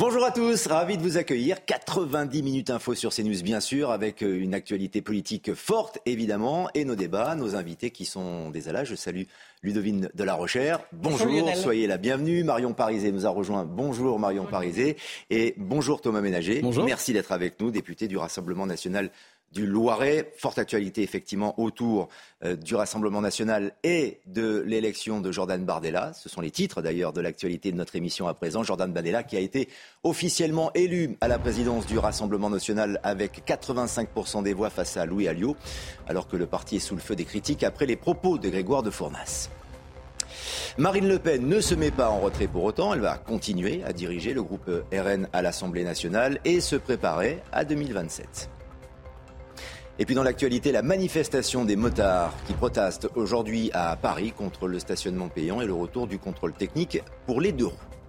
Bonjour à tous, ravi de vous accueillir. 90 minutes info sur CNews bien sûr, avec euh, une actualité politique forte évidemment, et nos débats, nos invités qui sont des alas. Je salue Ludovine de la Rochère. Bonjour, soyez la bienvenue. Marion Parizé nous a rejoint. Bonjour Marion Parizé. Et bonjour Thomas Ménager. Bonjour. Merci d'être avec nous, député du Rassemblement national du Loiret. Forte actualité effectivement autour euh, du Rassemblement national et de l'élection de Jordan Bardella. Ce sont les titres d'ailleurs de l'actualité de notre émission à présent. Jordan Bardella qui a été officiellement élu à la présidence du Rassemblement national avec 85% des voix face à Louis Alliot, alors que le parti est sous le feu des critiques après les propos de Grégoire de Fournas. Marine Le Pen ne se met pas en retrait pour autant, elle va continuer à diriger le groupe RN à l'Assemblée nationale et se préparer à 2027. Et puis dans l'actualité, la manifestation des motards qui protestent aujourd'hui à Paris contre le stationnement payant et le retour du contrôle technique pour les deux roues.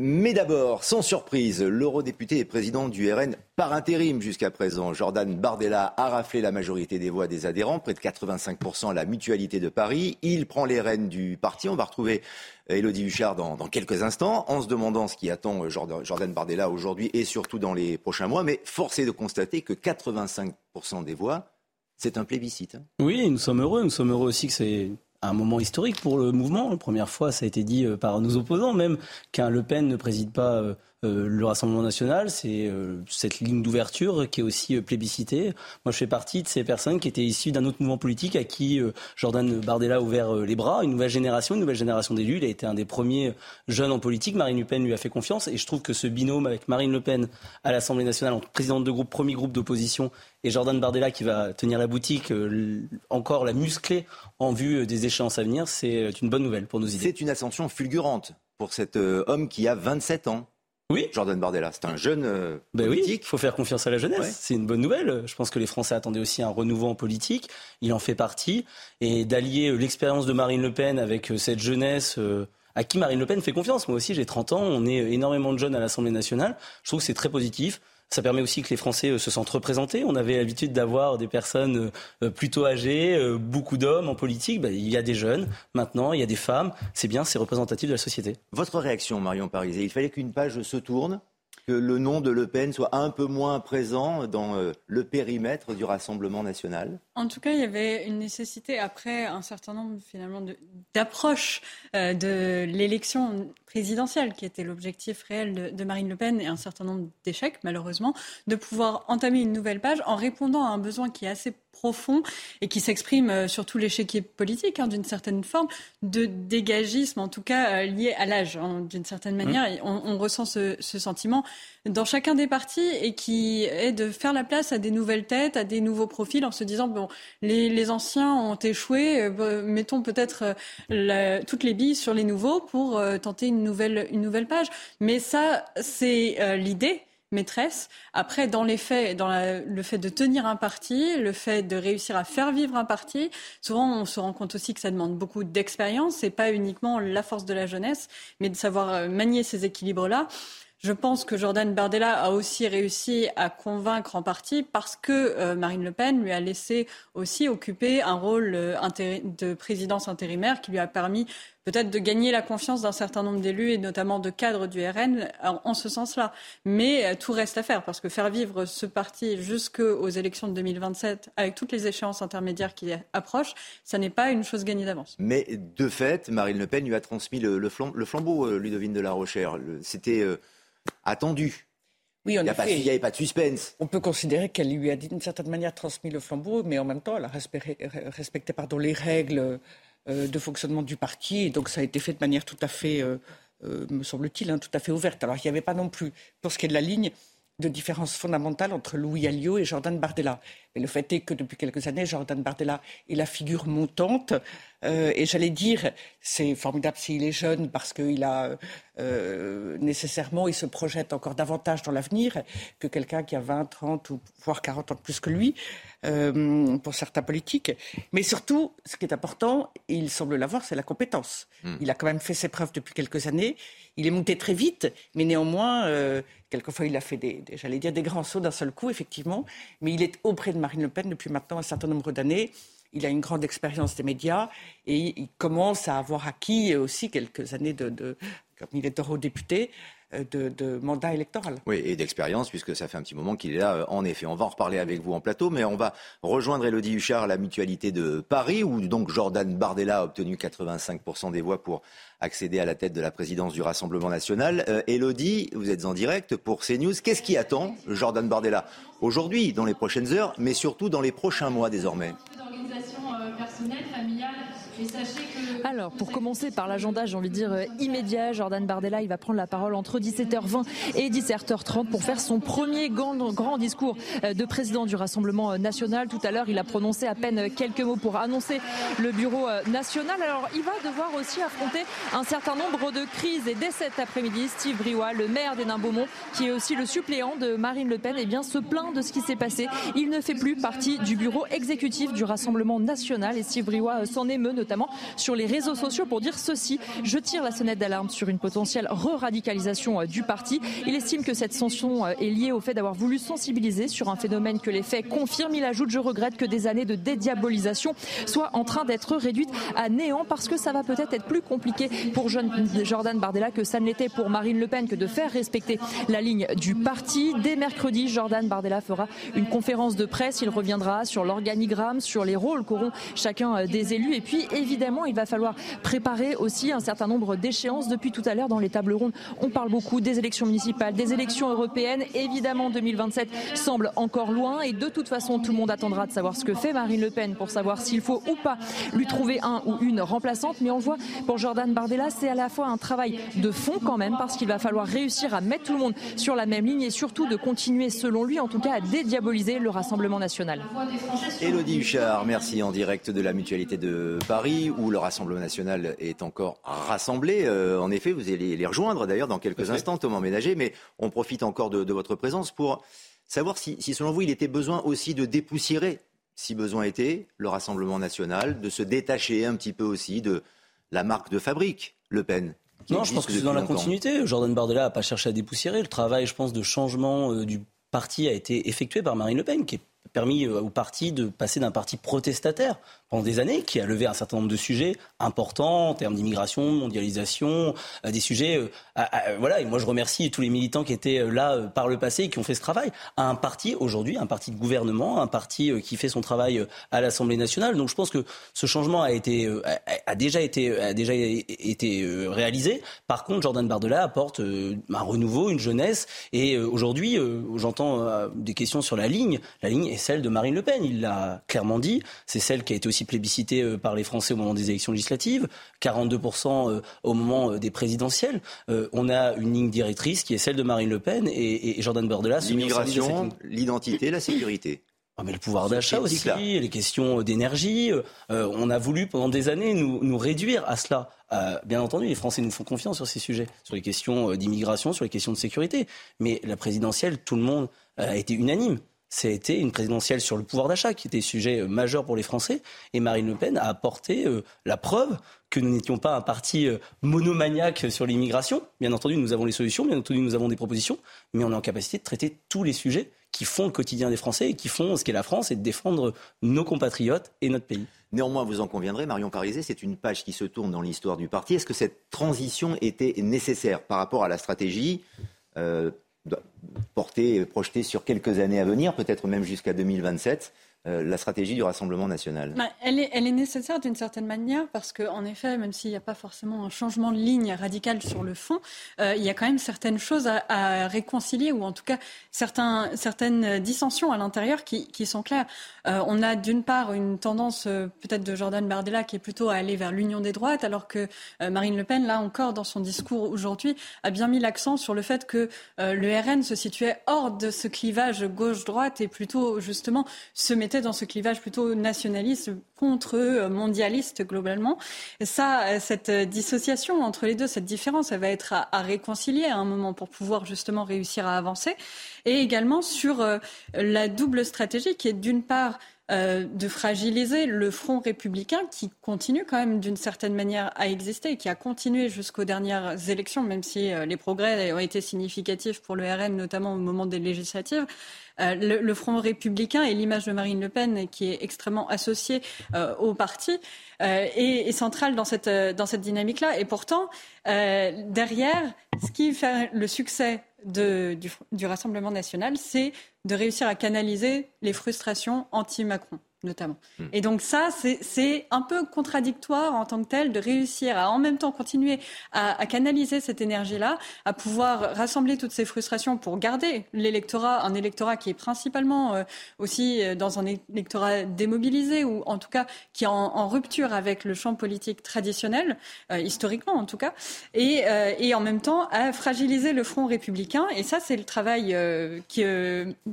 Mais d'abord, sans surprise, l'eurodéputé et président du RN par intérim jusqu'à présent, Jordan Bardella a raflé la majorité des voix des adhérents, près de 85% à la mutualité de Paris. Il prend les rênes du parti. On va retrouver Elodie Huchard dans, quelques instants, en se demandant ce qui attend Jordan, Jordan Bardella aujourd'hui et surtout dans les prochains mois. Mais force est de constater que 85% des voix, c'est un plébiscite. Hein. Oui, nous sommes heureux. Nous sommes heureux aussi que c'est un moment historique pour le mouvement. La première fois, ça a été dit euh, par nos opposants même, qu'un Le Pen ne préside pas euh, le Rassemblement national, c'est euh, cette ligne d'ouverture qui est aussi euh, plébiscitée. Moi, je fais partie de ces personnes qui étaient issues d'un autre mouvement politique à qui Jordan Bardella a ouvert les bras, une nouvelle génération, une nouvelle génération d'élus. Il a été un des premiers jeunes en politique. Marine Le Pen lui a fait confiance et je trouve que ce binôme avec Marine Le Pen à l'Assemblée nationale en présidente de groupe, premier groupe d'opposition, et Jordan Bardella qui va tenir la boutique, encore la muscler en vue des échéances à venir, c'est une bonne nouvelle pour nos idées. C'est une ascension fulgurante pour cet homme qui a 27 ans. Oui. Jordan Bardella, c'est un jeune euh, ben politique. Oui, il faut faire confiance à la jeunesse. C'est une bonne nouvelle. Je pense que les Français attendaient aussi un renouveau en politique. Il en fait partie. Et d'allier euh, l'expérience de Marine Le Pen avec euh, cette jeunesse euh, à qui Marine Le Pen fait confiance. Moi aussi, j'ai 30 ans. On est énormément de jeunes à l'Assemblée nationale. Je trouve que c'est très positif. Ça permet aussi que les Français euh, se sentent représentés. On avait l'habitude d'avoir des personnes euh, euh, plutôt âgées, beaucoup d'hommes en politique. Ben, il y a des jeunes maintenant, il y a des femmes. C'est bien, c'est représentatif de la société. Votre réaction, Marion Parisé? Il fallait qu'une page se tourne que le nom de Le Pen soit un peu moins présent dans le périmètre du Rassemblement national. En tout cas, il y avait une nécessité, après un certain nombre finalement d'approches de, de l'élection présidentielle, qui était l'objectif réel de, Marine Le Pen, et un certain nombre d'échecs, malheureusement, de pouvoir entamer une nouvelle page en répondant à un besoin qui est assez profond et qui s'exprime euh, sur tout l'échiquier politique, hein, d'une certaine forme, de dégagisme, en tout cas euh, lié à l'âge, hein, d'une certaine mmh. manière. On, on, ressent ce, ce, sentiment dans chacun des partis et qui est de faire la place à des nouvelles têtes, à des nouveaux profils, en se disant, bon, les, les anciens ont échoué, euh, mettons peut-être euh, toutes les billes sur les nouveaux pour euh, tenter une nouvelle, une nouvelle page. Mais ça, c'est l'idée maîtresse. Après, dans les faits, dans le fait de tenir un parti, le fait de réussir à faire vivre un parti, souvent on se rend compte aussi que ça demande beaucoup d'expérience et pas uniquement la force de la jeunesse, mais de savoir euh, manier ces équilibres-là. Je pense que Jordan Bardella a aussi réussi à convaincre en partie parce que euh, Marine Le Pen lui a laissé aussi occuper un rôle euh, de présidence intérimaire qui lui a permis peut-être de gagner la confiance d'un certain nombre d'élus et notamment de cadres du RN en, en ce sens-là. Mais euh, tout reste à faire parce que faire vivre ce parti jusqu'aux élections de 2027 avec toutes les échéances intermédiaires qui approchent, ça n'est pas une chose gagnée d'avance. Mais de fait, Marine Le Pen lui a transmis le, le, flambeau, le flambeau Ludovine de la Rochère. C'était attendu. Oui, en il n'y avait pas de suspense. On peut considérer qu'elle lui a d'une certaine manière transmis le flambeau, mais en même temps, elle a respecté, respecté pardon, les règles euh, de fonctionnement du parti, et donc ça a été fait de manière tout à fait, euh, euh, me semble-t-il, hein, tout à fait ouverte. Alors il n'y avait pas non plus, pour ce qui est de la ligne, de différence fondamentale entre Louis Alliot et Jordan Bardella. Mais le fait est que depuis quelques années, Jordan Bardella est la figure montante. Euh, et j'allais dire, c'est formidable s'il est jeune parce qu'il a euh, nécessairement, il se projette encore davantage dans l'avenir que quelqu'un qui a 20, 30 ou voire 40 ans de plus que lui, euh, pour certains politiques. Mais surtout, ce qui est important, il semble l'avoir, c'est la compétence. Hmm. Il a quand même fait ses preuves depuis quelques années. Il est monté très vite, mais néanmoins, quelquefois il a fait des, j'allais dire, des grands sauts d'un seul coup, effectivement. Mais il est auprès de Marine Le Pen depuis maintenant un certain nombre d'années. Il a une grande expérience des médias et il commence à avoir acquis aussi quelques années de, de comme il est eurodéputé, de, de, mandat électoral. Oui, et d'expérience, puisque ça fait un petit moment qu'il est là, euh, en effet. On va en reparler avec vous en plateau, mais on va rejoindre Elodie Huchard à la mutualité de Paris, où donc Jordan Bardella a obtenu 85% des voix pour accéder à la tête de la présidence du Rassemblement national. Euh, Elodie, vous êtes en direct pour CNews. Qu'est-ce qui attend Jordan Bardella aujourd'hui, dans les prochaines heures, mais surtout dans les prochains mois désormais? Alors, pour commencer par l'agenda, j'ai envie de dire euh, immédiat, Jordan Bardella, il va prendre la parole entre 17h20 et 17h30 pour faire son premier grand, discours euh, de président du Rassemblement euh, national. Tout à l'heure, il a prononcé à peine quelques mots pour annoncer le bureau national. Alors, il va devoir aussi affronter un certain nombre de crises. Et dès cet après-midi, Steve Briouat, le maire des Beaumont, qui est aussi le suppléant de Marine Le Pen, eh bien, se plaint de ce qui s'est passé. Il ne fait plus partie du bureau exécutif du Rassemblement national. Et Steve Briouat s'en émeut sur les réseaux sociaux pour dire ceci. Je tire la sonnette d'alarme sur une potentielle re-radicalisation euh, du parti. Il estime que cette sanction euh, est liée au fait d'avoir voulu sensibiliser sur un phénomène que les faits confirment. Il ajoute Je regrette que des années de dédiabolisation soient en train d'être réduites à néant parce que ça va peut-être être plus compliqué pour Jordan Bardella que ça ne l'était pour Marine Le Pen que de faire respecter la ligne du parti. Dès mercredi, Jordan Bardella fera une conférence de presse. Il reviendra sur l'organigramme, sur les rôles qu'auront chacun euh, des élus. Et puis, évidemment, il va falloir préparer aussi un certain nombre d'échéances. Depuis tout à l'heure, dans les tables rondes, on parle beaucoup des élections municipales, des élections européennes. Évidemment, 2027 semble encore loin et de toute façon, tout le monde attendra de savoir ce que fait Marine Le Pen pour savoir s'il faut ou pas lui trouver un ou une remplaçante. Mais on voit pour Jordan Bardella, c'est à la fois un travail de fond quand même parce qu'il va falloir réussir à mettre tout le monde sur la même ligne et surtout de continuer, selon lui, en tout cas, à dédiaboliser le Rassemblement national. Élodie Huchard, merci en direct de la Mutualité de Paris où le Rassemblement national est encore rassemblé. Euh, en effet, vous allez les rejoindre d'ailleurs dans quelques instants, Thomas Ménager, mais on profite encore de, votre présence pour savoir si, selon vous, il était besoin aussi de dépoussiérer, si besoin était, le Rassemblement national, de se détacher un petit peu aussi de la marque de fabrique, Le Pen. Non, je pense que c'est dans la continuité. Jordan Bardella n'a pas cherché à dépoussiérer. Le travail, je pense, de changement euh, du parti a été effectué par Marine Le Pen, qui a permis euh, au parti de passer d'un parti protestataire pendant des années, qui a levé un certain nombre de sujets importants en termes d'immigration, mondialisation, euh, des sujets. Euh, voilà, et moi je remercie tous les militants qui étaient euh, là par le passé et qui ont fait ce travail. À un parti aujourd'hui, un parti de gouvernement, un parti qui fait son travail à l'Assemblée nationale. Donc je pense que ce changement a été a, déjà été a déjà été réalisé. Par contre, Jordan Bardella apporte un renouveau, une jeunesse. Et aujourd'hui, j'entends des questions sur la ligne. La ligne est celle de Marine Le Pen. Il l'a clairement dit. C'est celle qui a été aussi plébiscité euh, par les Français au moment des élections législatives, 42% euh, au moment euh, des présidentielles. On a une ligne directrice qui est celle de Marine Le Pen et, Jordan Bardella. L'immigration, l'identité, la sécurité. Ah, mais le pouvoir d'achat aussi, les questions d'énergie. on a voulu pendant des années nous, réduire à cela. bien entendu, les Français nous font confiance sur ces sujets, sur les questions d'immigration, sur les questions de sécurité. Mais la présidentielle, tout le monde a été unanime été une présidentielle sur le pouvoir d'achat qui était sujet euh, majeur pour les Français. Et Marine Le Pen a apporté euh, la preuve que nous n'étions pas un parti euh, monomaniaque sur l'immigration. Bien entendu, nous avons les solutions, bien entendu, nous avons des propositions, mais on est en capacité de traiter tous les sujets qui font le quotidien des Français et qui font ce qu'est la France et de défendre nos compatriotes et notre pays. Néanmoins, vous en conviendrez, Marion Parisé, c'est une page qui se tourne dans l'histoire du parti. Est-ce que cette transition était nécessaire par rapport à la stratégie porté, projeté sur quelques années à venir, peut-être même jusqu'à 2027, euh, la stratégie du Rassemblement national bah, elle, est, nécessaire d'une certaine manière parce qu'en effet, même s'il n'y a pas forcément un changement de ligne radical sur le fond, euh, il y a quand même certaines choses à, réconcilier ou en tout cas certaines dissensions à l'intérieur qui, qui, sont claires. Euh, on a d'une part une tendance peut-être de Jordan Bardella qui est plutôt à aller vers l'union des droites alors que Marine Le Pen, là encore, dans son discours aujourd'hui, a bien mis l'accent sur le fait que le RN se situait hors de ce clivage gauche-droite et plutôt justement se mettait dans ce clivage plutôt nationaliste contre euh, mondialiste globalement. Ça, euh, cette dissociation entre les deux, cette différence, elle va être à, réconcilier à un moment pour pouvoir justement réussir à avancer. Et également sur euh, la double stratégie qui est d'une part de fragiliser le front républicain qui continue quand même d'une certaine manière à exister et qui a continué jusqu'aux dernières élections, même si les progrès ont été significatifs pour le RN, notamment au moment des législatives. Euh, le, Front républicain et l'image de Marine Le Pen, qui est extrêmement associée euh, au parti, euh, est, est centrale dans cette, dans cette dynamique-là. Et pourtant, derrière, ce qui fait le succès du, du Rassemblement national, c'est de réussir à canaliser les frustrations anti-Macron notamment. Hmm. Et donc ça, c'est un peu contradictoire en tant que tel de réussir à en même temps continuer à, canaliser cette énergie-là, à pouvoir rassembler toutes ces frustrations pour garder l'électorat, un électorat qui est principalement euh, aussi euh, dans un électorat démobilisé ou en tout cas qui est en, rupture avec le champ politique traditionnel, euh, historiquement en tout cas, et, et, en même temps à fragiliser le front républicain. Et ça, c'est le travail qui,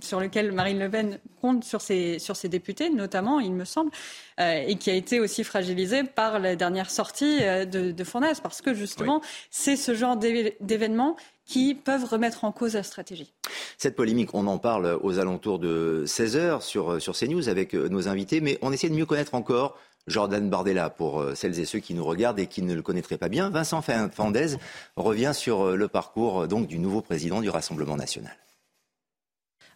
sur lequel Marine Le Pen compte sur ses, sur ses députés, notamment il me semble, euh, et qui a été aussi fragilisé par la dernière sortie euh, de, de parce que justement, c'est ce genre d'événements qui peuvent remettre en cause la stratégie. Cette polémique, on en parle aux alentours de 16 heures sur, sur CNews avec euh, nos invités, mais on essaie de mieux connaître encore Jordan Bardella pour celles et ceux qui nous regardent et qui ne le connaîtraient pas bien. Vincent Fandez revient sur le parcours donc du nouveau président du Rassemblement national.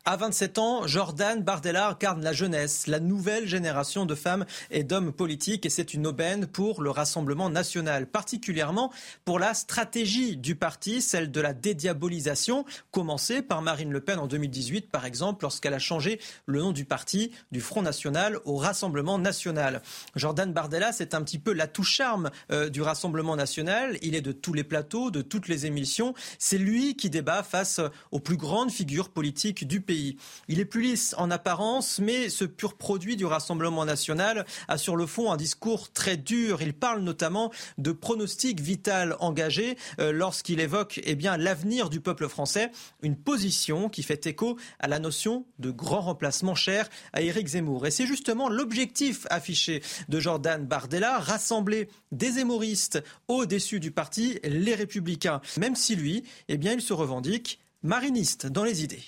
À 27 ans, Jordan Bardella incarne la jeunesse, la nouvelle génération de femmes et d'hommes politiques et c'est une aubaine pour le Rassemblement national, particulièrement pour la stratégie du parti, celle de la dédiabolisation, commencée par Marine Le Pen en 2018 par exemple, lorsqu'elle a changé le nom du parti du Front National au Rassemblement National. Jordan Bardella, c'est un petit peu l'atout charme euh, du Rassemblement National. Il est de tous les plateaux, de toutes les émissions. C'est lui qui débat face aux plus grandes figures politiques du pays. Il est plus lisse en apparence, mais ce pur produit du Rassemblement national a sur le fond un discours très dur. Il parle notamment de pronostic vital engagé euh, lorsqu'il évoque eh bien l'avenir du peuple français, une position qui fait écho à la notion de grand remplacement cher à Éric Zemmour. Et c'est justement l'objectif affiché de Jordan Bardella, rassembler des zémoristes au-dessus du parti, les républicains, même si lui, eh bien, il se revendique mariniste dans les idées.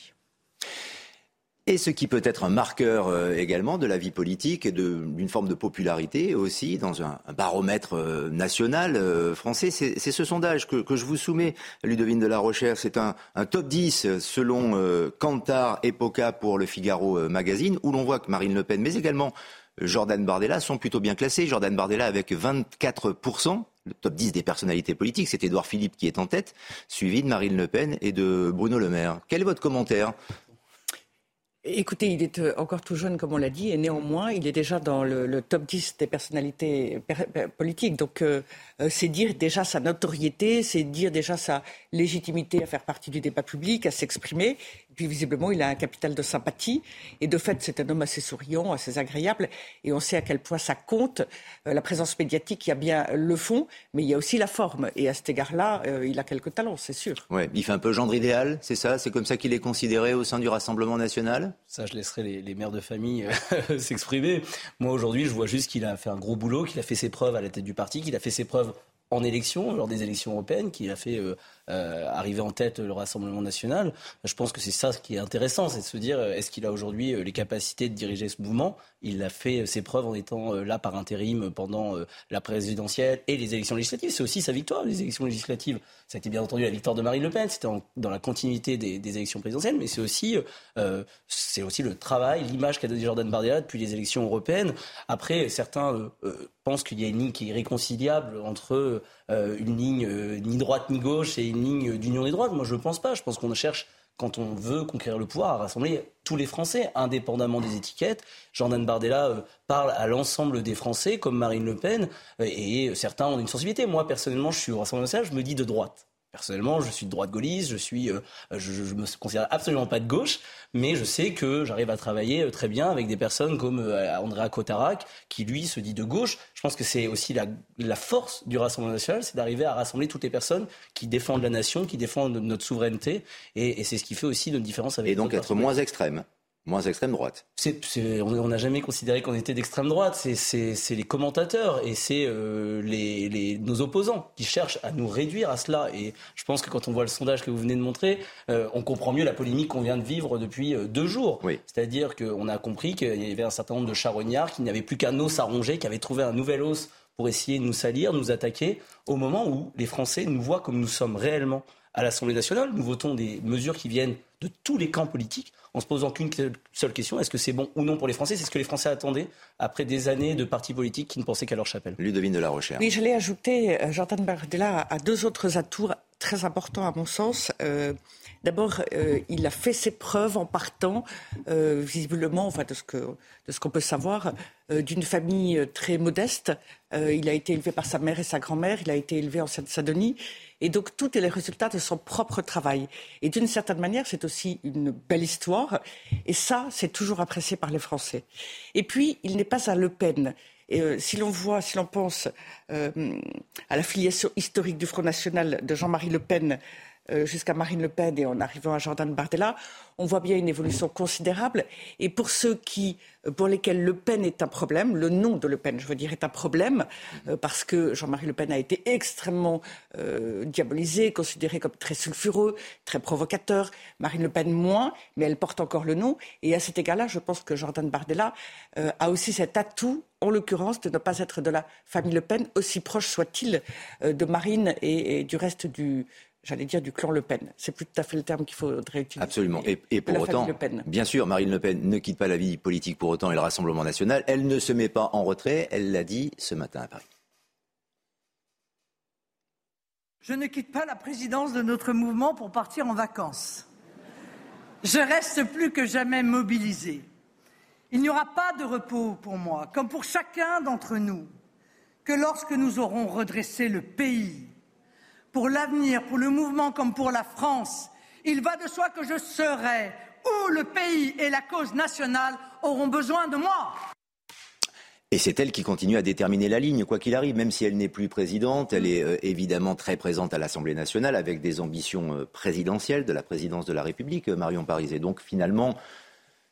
Et ce qui peut être un marqueur euh, également de la vie politique et d'une forme de popularité aussi dans un, baromètre euh, national euh, français, c'est ce sondage que, je vous soumets, Ludovine de la Recherche. C'est un, top 10 selon Kantar Epoca pour le Figaro Magazine, où l'on voit que Marine Le Pen, mais également Jordan Bardella sont plutôt bien classés. Jordan Bardella avec 24%, le top 10 des personnalités politiques, c'est Édouard Philippe qui est en tête, suivi de Marine Le Pen et de Bruno Le Maire. Quel est votre commentaire Écoutez, il est euh, encore tout jeune, comme on l'a dit, et néanmoins, il est déjà dans le, top 10 des personnalités politiques. Donc, euh, euh, c'est dire déjà sa notoriété, c'est dire déjà sa légitimité à faire partie du débat public, à s'exprimer. Puis visiblement, il a un capital de sympathie. Et de fait, c'est un homme assez souriant, assez agréable. Et on sait à quel point ça compte. Euh, la présence médiatique, il y a bien le fond, mais il y a aussi la forme. Et à cet égard-là, euh, il a quelques talents, c'est sûr. Ouais, il fait un peu gendre idéal, c'est ça? C'est comme ça qu'il est considéré au sein du Rassemblement national? Ça, je laisserai les, les mères de famille s'exprimer. Moi, aujourd'hui, je vois juste qu'il a fait un gros boulot, qu'il a fait ses preuves à la tête du parti, qu'il a fait ses preuves en élection, lors des élections européennes, qu'il a fait euh, arriver en tête le Rassemblement national. Je pense que c'est ça ce qui est intéressant, c'est de se dire euh, est-ce qu'il a aujourd'hui euh, les capacités de diriger ce mouvement? Il a fait ses preuves en étant là par intérim pendant la présidentielle et les élections législatives. C'est aussi sa victoire, les élections législatives. Ça a été bien entendu la victoire de Marine Le Pen, c'était dans la continuité des, élections présidentielles, mais c'est aussi, aussi le travail, l'image qu'a donné Jordan Bardella depuis les élections européennes. Après, certains pensent qu'il y a une ligne qui est irréconciliable entre une ligne ni droite ni gauche et une ligne d'union des droites. Moi, je ne pense pas. Je pense qu'on cherche quand on veut conquérir le pouvoir, à rassembler tous les Français, indépendamment des étiquettes. Jordan Bardella euh, parle à l'ensemble des Français, comme Marine Le Pen, euh, et certains ont une sensibilité. Moi, personnellement, je suis au Rassemblement national, je me dis de droite. Personnellement, je suis de droite gaulliste, je suis, euh, je, me considère absolument pas de gauche, mais je sais que j'arrive à travailler euh, très bien avec des personnes comme euh, Andrea Cotarac, qui lui se dit de gauche. Je pense que c'est aussi la, la, force du Rassemblement national, c'est d'arriver à rassembler toutes les personnes qui défendent la nation, qui défendent notre souveraineté, et, et c'est ce qui fait aussi notre différence avec. Et donc être moins extrême moins extrême droite. on n'a jamais considéré qu'on était d'extrême droite. C'est les commentateurs et c'est euh, les, nos opposants qui cherchent à nous réduire à cela. Et je pense que quand on voit le sondage que vous venez de montrer, euh, on comprend mieux la polémique qu'on vient de vivre depuis euh, deux jours. C'est-à-dire qu'on a compris qu'il y avait un certain nombre de charognards qui n'avaient plus qu'un os à ronger, qui avaient trouvé un nouvel os pour essayer de nous salir, nous attaquer, au moment où les Français nous voient comme nous sommes réellement à l'Assemblée nationale. Nous votons des mesures qui viennent de tous les camps politiques en se posant qu'une seule question est-ce que c'est bon ou non pour les Français? C'est ce que les Français attendaient après des années de partis politiques qui ne pensaient qu'à leur chapelle. Ludovine de la Recherche. Oui, je l'ai ajouté, euh, Jordan Bardella a deux autres atouts très importants à mon sens. Euh, d'abord, euh, il a fait ses preuves en partant, visiblement, enfin de ce que de ce qu'on peut savoir, d'une famille très modeste. il a été élevé par sa mère et sa grand-mère. Il a été élevé en Seine-Saint-Denis. Et donc, tout est le résultat de son propre travail. Et d'une certaine manière, c'est aussi une belle histoire. Et ça, c'est toujours apprécié par les Français. Et puis, il n'est pas à Le Pen. Euh, si l'on voit, si l'on pense euh, à la filiation historique du Front National de Jean-Marie Le Pen jusqu'à Marine Le Pen et en arrivant à Jordan Bardella, on voit bien une évolution considérable. Et pour ceux qui, euh, pour lesquels Le Pen est un problème, le nom de Le Pen, je veux dire, est un problème, euh, parce que Jean-Marie Le Pen a été extrêmement diabolisé, considéré comme très sulfureux, très provocateur. Marine Le Pen moins, mais elle porte encore le nom. Et à cet égard-là, je pense que Jordan Bardella a aussi cet atout en l'occurrence, de ne pas être de la famille Le Pen, aussi proche soit-il de Marine et, du reste du, j'allais dire, du clan Le Pen. C'est plus tout à fait le terme qu'il faudrait utiliser. Absolument. Et, pour autant, bien sûr, Marine Le Pen ne quitte pas la vie politique pour autant et le Rassemblement national. Elle ne se met pas en retrait. Elle l'a dit ce matin à Paris. Je ne quitte pas la présidence de notre mouvement pour partir en vacances. Je reste plus que jamais mobilisée. Il n'y aura pas de repos pour moi, comme pour chacun d'entre nous, que lorsque nous aurons redressé le pays, pour l'avenir, pour le mouvement comme pour la France. Il va de soi que je serai où le pays et la cause nationale auront besoin de moi. Et c'est elle qui continue à déterminer la ligne, quoi qu'il arrive, même si elle n'est plus présidente. Elle est euh, évidemment très présente à l'Assemblée nationale avec des ambitions euh, présidentielles de la présidence de la République, euh, Marion Paris. Et donc finalement,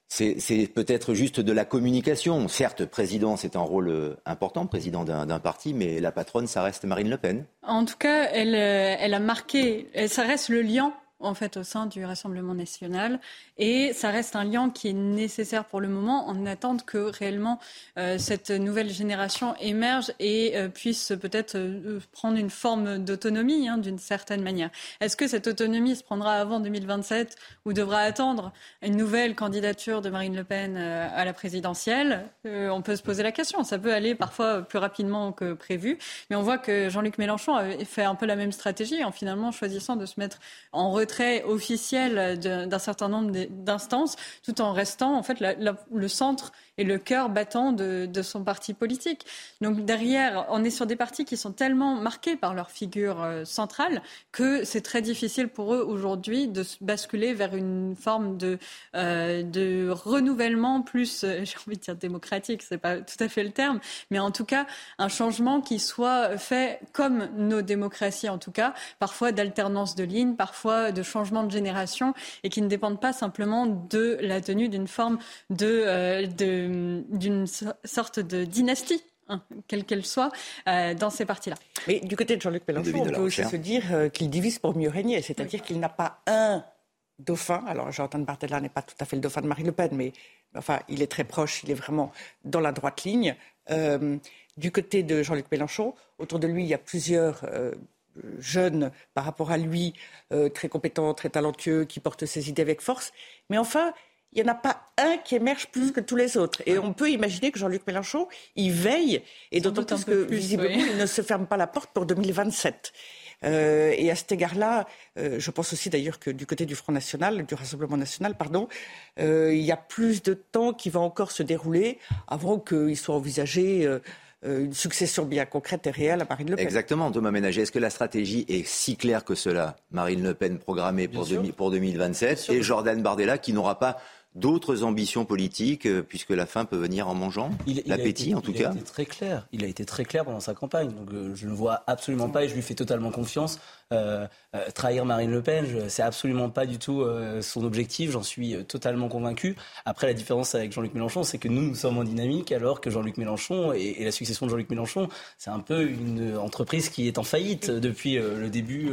c'est peut-être juste de la communication. Certes, président, c'est un rôle euh, important, président d'un parti, mais la patronne, ça reste Marine Le Pen. En tout cas, elle, euh, elle a marqué, ça reste le lien en fait au sein du Rassemblement national et ça reste un lien qui est nécessaire pour le moment en attente que réellement euh, cette nouvelle génération émerge et euh, puisse peut-être euh, prendre une forme d'autonomie hein, d'une certaine manière. Est-ce que cette autonomie se prendra avant 2027 ou devra attendre une nouvelle candidature de Marine Le Pen à la présidentielle? On peut se poser la question. Ça peut aller parfois plus rapidement que prévu, mais on voit que Jean-Luc Mélenchon a fait un peu la même stratégie en finalement choisissant de se mettre en retrait officiel d'un certain nombre d'instances, tout en restant en fait le centre et le cœur battant de, son parti politique. Donc derrière, on est sur des partis qui sont tellement marqués par leur figure euh, centrale que c'est très difficile pour eux aujourd'hui de basculer vers une forme de, euh, de renouvellement plus, euh, j'ai envie de dire démocratique, c'est pas tout à fait le terme, mais en tout cas un changement qui soit fait comme nos démocraties en tout cas, parfois d'alternance de lignes, parfois de changement de génération et qui ne dépendent pas simplement de la tenue d'une forme de, d'une sorte de dynastie. Hein, quelle qu'elle soit, euh, dans ces partis-là. Mais du côté de Jean-Luc Mélenchon, on peut aussi se dire euh, qu'il divise pour mieux régner, c'est-à-dire qu'il n'a pas un dauphin. Alors, Jordan Bardella n'est pas tout à fait le dauphin de Marine Le Pen, mais enfin, il est très proche, il est vraiment dans la droite ligne. du côté de Jean-Luc Mélenchon, autour de lui, il y a plusieurs jeunes par rapport à lui, euh, très compétents, très talentueux, qui portent ses idées avec force. Mais enfin, il n'y en a pas un qui émerge plus que tous les autres. Et on peut imaginer que Jean-Luc Mélenchon, il veille, et d'autant plus que, visiblement, il ne se ferme pas la porte pour 2027. et à cet égard-là, je pense aussi d'ailleurs que du côté du Front National, du Rassemblement National, pardon, il y a plus de temps qui va encore se dérouler avant qu'il soit envisagé euh, une succession bien concrète et réelle à Marine Le Pen. Exactement, Thomas Ménager. Est-ce que la stratégie est si claire que cela? Marine Le Pen programmée pour, pour 2027 et Jordan Bardella qui n'aura pas d'autres ambitions politiques, euh, puisque la fin peut venir en mangeant L'appétit, en tout cas Il a été très clair. Il a été très clair pendant sa campagne. Donc euh, je ne vois absolument pas, et je lui fais totalement confiance, trahir Marine Le Pen. C'est absolument pas du tout son objectif. J'en suis totalement convaincu. Après, la différence avec Jean-Luc Mélenchon, c'est que nous, nous sommes en dynamique, alors que Jean-Luc Mélenchon et, la succession de Jean-Luc Mélenchon, c'est un peu une entreprise qui est en faillite depuis le début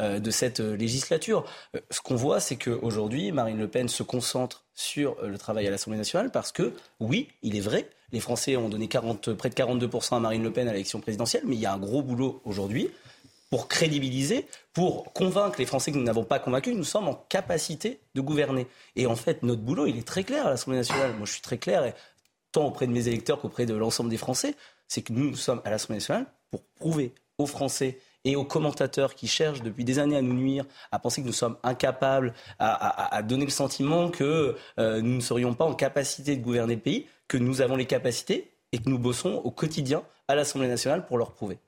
euh, de cette euh, législature. Euh, ce qu'on voit, c'est qu'aujourd'hui, Marine Le Pen se concentre sur le travail à l'Assemblée nationale parce que, oui, il est vrai, les Français ont donné 40, près de 42% à Marine Le Pen à l'élection présidentielle, mais il y a un gros boulot aujourd'hui pour crédibiliser, pour convaincre les Français que nous n'avons pas convaincus, nous sommes en capacité de gouverner. Et en fait, notre boulot, il est très clair à l'Assemblée nationale. Moi, je suis très clair, et tant auprès de mes électeurs qu'auprès de l'ensemble des Français, c'est que nous, nous sommes à l'Assemblée nationale pour prouver aux Français et aux commentateurs qui cherchent depuis des années à nous nuire, à penser que nous sommes incapables, à, donner le sentiment que euh, nous ne serions pas en capacité de gouverner le pays, que nous avons les capacités et que nous bossons au quotidien à l'Assemblée nationale pour leur prouver.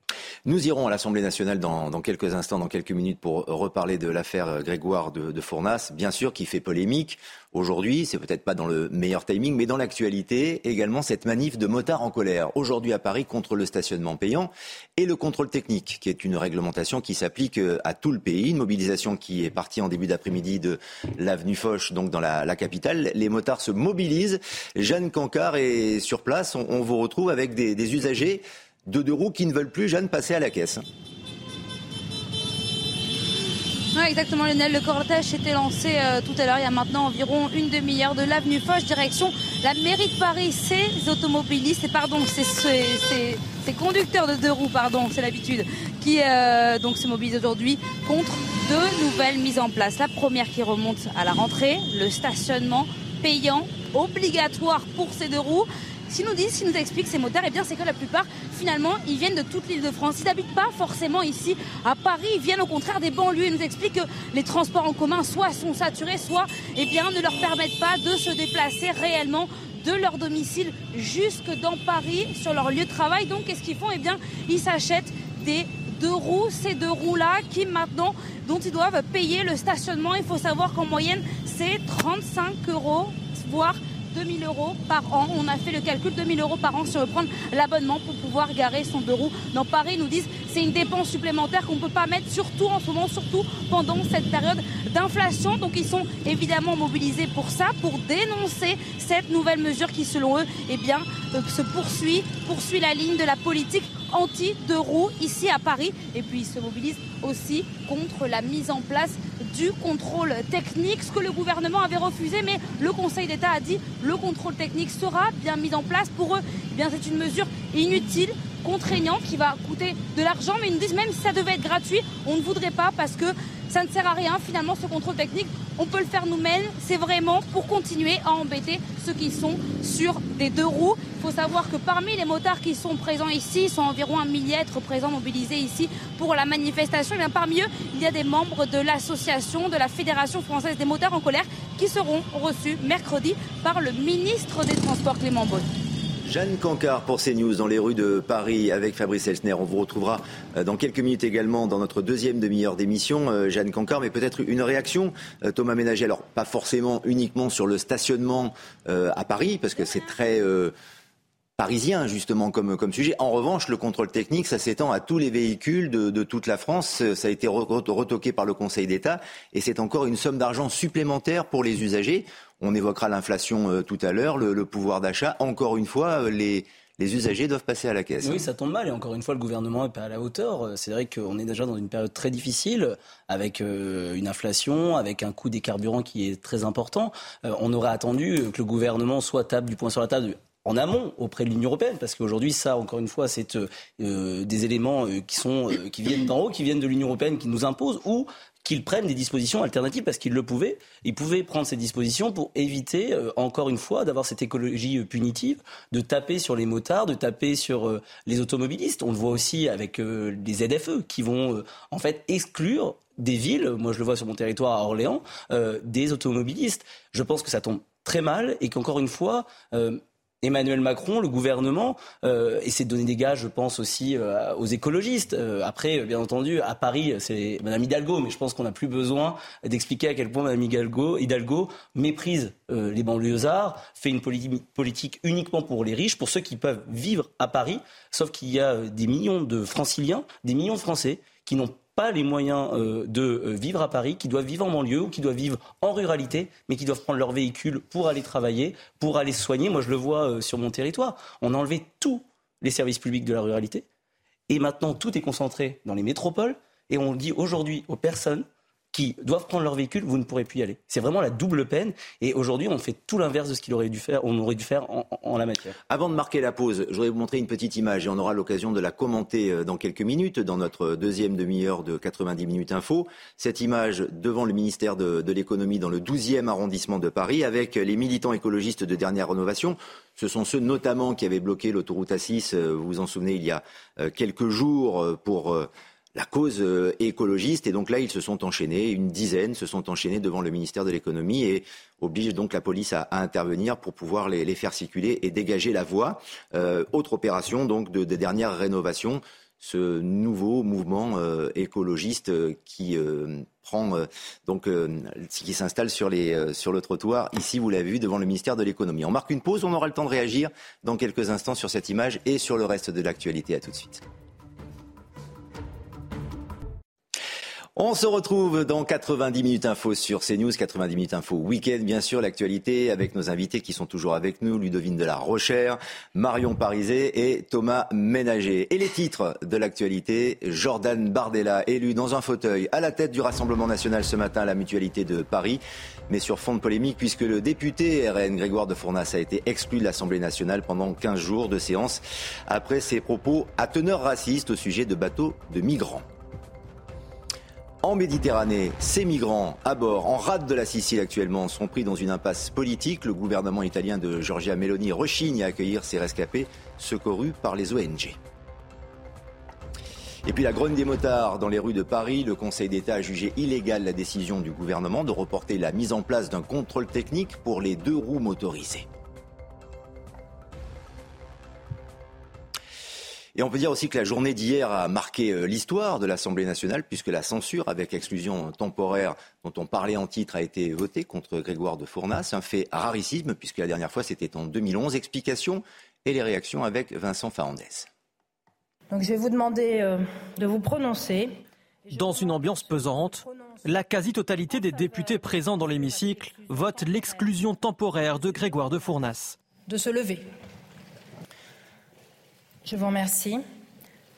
Nous irons à l'Assemblée nationale dans, quelques instants, dans quelques minutes, pour reparler de l'affaire Grégoire de, de, Fournas, bien sûr, qui fait polémique aujourd'hui. C'est peut-être pas dans le meilleur timing, mais dans l'actualité, également cette manif de motards en colère aujourd'hui à Paris contre le stationnement payant et le contrôle technique, qui est une réglementation qui s'applique euh, à tout le pays. Une mobilisation qui est partie en début d'après-midi de l'avenue Foch, donc dans la, capitale. Les motards se mobilisent. Jeanne Cancard est sur place. On, vous retrouve avec des usagers de deux roues qui ne veulent plus, Jeanne, passer à la caisse. Oui, exactement, Lionel. Le cortège s'était lancé euh, tout à l'heure, il y a maintenant environ une demi-heure de l'avenue Foch, direction la mairie de Paris. Ces automobilistes, et pardon, ces conducteurs de deux roues, pardon, c'est l'habitude, qui euh, donc se mobilisent aujourd'hui contre deux nouvelles mises en place. La première qui remonte à la rentrée, le stationnement payant obligatoire pour ces deux roues. Si nous disent, si nous expliquent ces motards, eh bien c'est que la plupart, finalement, ils viennent de toute l'île de France. Ils n'habitent pas forcément ici à Paris, ils viennent au contraire des banlieues. Ils nous expliquent que les transports en commun soit sont saturés, soit eh bien, ne leur permettent pas de se déplacer réellement de leur domicile jusque dans Paris sur leur lieu de travail. Donc qu'est-ce qu'ils font? Eh bien, ils s'achètent des deux roues, ces deux roues-là qui maintenant, dont ils doivent payer le stationnement. Il faut savoir qu'en moyenne, c'est 35 euros, voire 2000 euros par an. On a fait le calcul, 2000 euros par an si on veut prendre l'abonnement pour pouvoir garer son deux roues. Dans Paris, ils nous disent c'est une dépense supplémentaire qu'on ne peut pas mettre, surtout en ce moment, surtout pendant cette période d'inflation. Donc ils sont évidemment mobilisés pour ça, pour dénoncer cette nouvelle mesure qui, selon eux, eh euh, se poursuit, poursuit la ligne de la politique anti-deux roues ici à Paris. Et puis ils se mobilisent aussi contre la mise en place du contrôle technique, ce que le gouvernement avait refusé, mais le Conseil d'État a dit le contrôle technique sera bien mis en place. Pour eux, eh bien c'est une mesure inutile, contraignante, qui va coûter de l'argent, mais ils nous disent même si ça devait être gratuit, on ne voudrait pas parce que ça ne sert à rien finalement ce contrôle technique. On peut le faire nous-mêmes. C'est vraiment pour continuer à embêter ceux qui sont sur des deux roues. Il faut savoir que parmi les motards qui sont présents ici, ils sont environ un millier à être présents, mobilisés ici pour la manifestation. Et bien parmi eux, il y a des membres de l'association, de la Fédération française des motards en colère, qui seront reçus mercredi par le ministre des Transports Clément Beaune. Jeanne Cancard pour CNews dans les rues de Paris avec Fabrice Elsner. On vous retrouvera euh, dans quelques minutes également dans notre deuxième demi-heure d'émission. Euh, Jeanne Cancard, mais peut-être une réaction, euh, Thomas Ménager. Alors, pas forcément uniquement sur le stationnement à Paris, parce que c'est très parisien justement comme, comme sujet. En revanche, le contrôle technique, ça s'étend à tous les véhicules de, de, toute la France. Ça a été retoqué par le Conseil d'État et c'est encore une somme d'argent supplémentaire pour les usagers. On évoquera l'inflation euh, tout à l'heure, le, pouvoir d'achat. Encore une fois, euh, les, les usagers doivent passer à la caisse. Oui, ça tombe mal. Et encore une fois, le gouvernement n'est pas à la hauteur. Euh, c'est vrai qu'on est déjà dans une période très difficile, avec une inflation, avec un coût des carburants qui est très important. on aurait attendu que le gouvernement soit table du point sur la table en amont auprès de l'Union européenne, parce qu'aujourd'hui, ça, encore une fois, c'est des éléments qui sont qui viennent d'en haut, qui viennent de l'Union européenne, qui nous imposent, ou qu'ils prennent des dispositions alternatives parce qu'ils le pouvaient. Ils pouvaient prendre ces dispositions pour éviter, euh, encore une fois, d'avoir cette écologie euh, punitive, de taper sur les motards, de taper sur euh, les automobilistes. On le voit aussi avec les ZFE qui vont en fait exclure des villes, moi je le vois sur mon territoire à Orléans, des automobilistes. Je pense que ça tombe très mal et qu'encore une fois, Emmanuel Macron, le gouvernement, euh, essaie de donner des gages, je pense aussi euh, aux écologistes. Euh, après, bien entendu, à Paris, c'est Madame Hidalgo, mais je pense qu'on n'a plus besoin d'expliquer à quel point Madame Hidalgo, Hidalgo méprise les banlieusards, fait une politique uniquement pour les riches, pour ceux qui peuvent vivre à Paris. Sauf qu'il y a des millions de franciliens, des millions de Français qui n'ont les moyens euh, de euh, vivre à Paris, qui doivent vivre en banlieue ou qui doivent vivre en ruralité, mais qui doivent prendre leur véhicule pour aller travailler, pour aller se soigner. Moi, je le vois euh, sur mon territoire. On a enlevé tous les services publics de la ruralité. Et maintenant, tout est concentré dans les métropoles. Et on dit aujourd'hui aux personnes qui doivent prendre leur véhicule, vous ne pourrez plus y aller. C'est vraiment la double peine. Et aujourd'hui, on fait tout l'inverse de ce qu'on aurait dû faire, on aurait dû faire en, la matière. Avant de marquer la pause, je voudrais vous montrer une petite image et on aura l'occasion de la commenter euh, dans quelques minutes dans notre deuxième demi-heure de 90 minutes info. Cette image devant le ministère de, de l'économie dans le 12e arrondissement de Paris avec les militants écologistes de dernière rénovation. Ce sont ceux notamment qui avaient bloqué l'autoroute A6, euh, vous vous en souvenez, il y a euh, quelques jours pour la cause euh, écologiste. Et donc là, ils se sont enchaînés, une dizaine se sont enchaînés devant le ministère de l'économie et obligent donc la police à, intervenir pour pouvoir les, faire circuler et dégager la voie. Euh, autre opération donc de, dernière rénovation. Ce nouveau mouvement euh, écologiste qui prend donc qui s'installe sur les sur le trottoir ici vous l'avez vu devant le ministère de l'économie. On marque une pause, on aura le temps de réagir dans quelques instants sur cette image et sur le reste de l'actualité. À tout de suite. On se retrouve dans 90 minutes info sur CNews, 90 minutes info week-end, bien sûr, l'actualité avec nos invités qui sont toujours avec nous, Ludovine de la Rochère, Marion Parizet et Thomas Ménager. Et les titres de l'actualité, Jordan Bardella, élu dans un fauteuil à la tête du Rassemblement national ce matin à la mutualité de Paris, mais sur fond de polémique puisque le député RN Grégoire de Fournas a été exclu de l'Assemblée nationale pendant 15 jours de séance après ses propos à teneur raciste au sujet de bateaux de migrants. En Méditerranée, ces migrants à bord, en rade de la Sicile actuellement, sont pris dans une impasse politique. Le gouvernement italien de Giorgia Meloni rechigne à accueillir ces rescapés secourus par les ONG. Et puis la grogne des motards dans les rues de Paris, le Conseil d'État a jugé illégale la décision du gouvernement de reporter la mise en place d'un contrôle technique pour les deux roues motorisées. Et on peut dire aussi que la journée d'hier a marqué euh, l'histoire de l'Assemblée nationale, puisque la censure avec exclusion temporaire dont on parlait en titre a été votée contre Grégoire de Fournas. Un fait rarissime, puisque la dernière fois c'était en 2011. Explication et les réactions avec Vincent Farandès. Donc je vais vous demander euh, de vous prononcer. Dans une ambiance pesante, la quasi-totalité des députés présents dans l'hémicycle votent l'exclusion temporaire de Grégoire de Fournas. De se lever. Je vous remercie.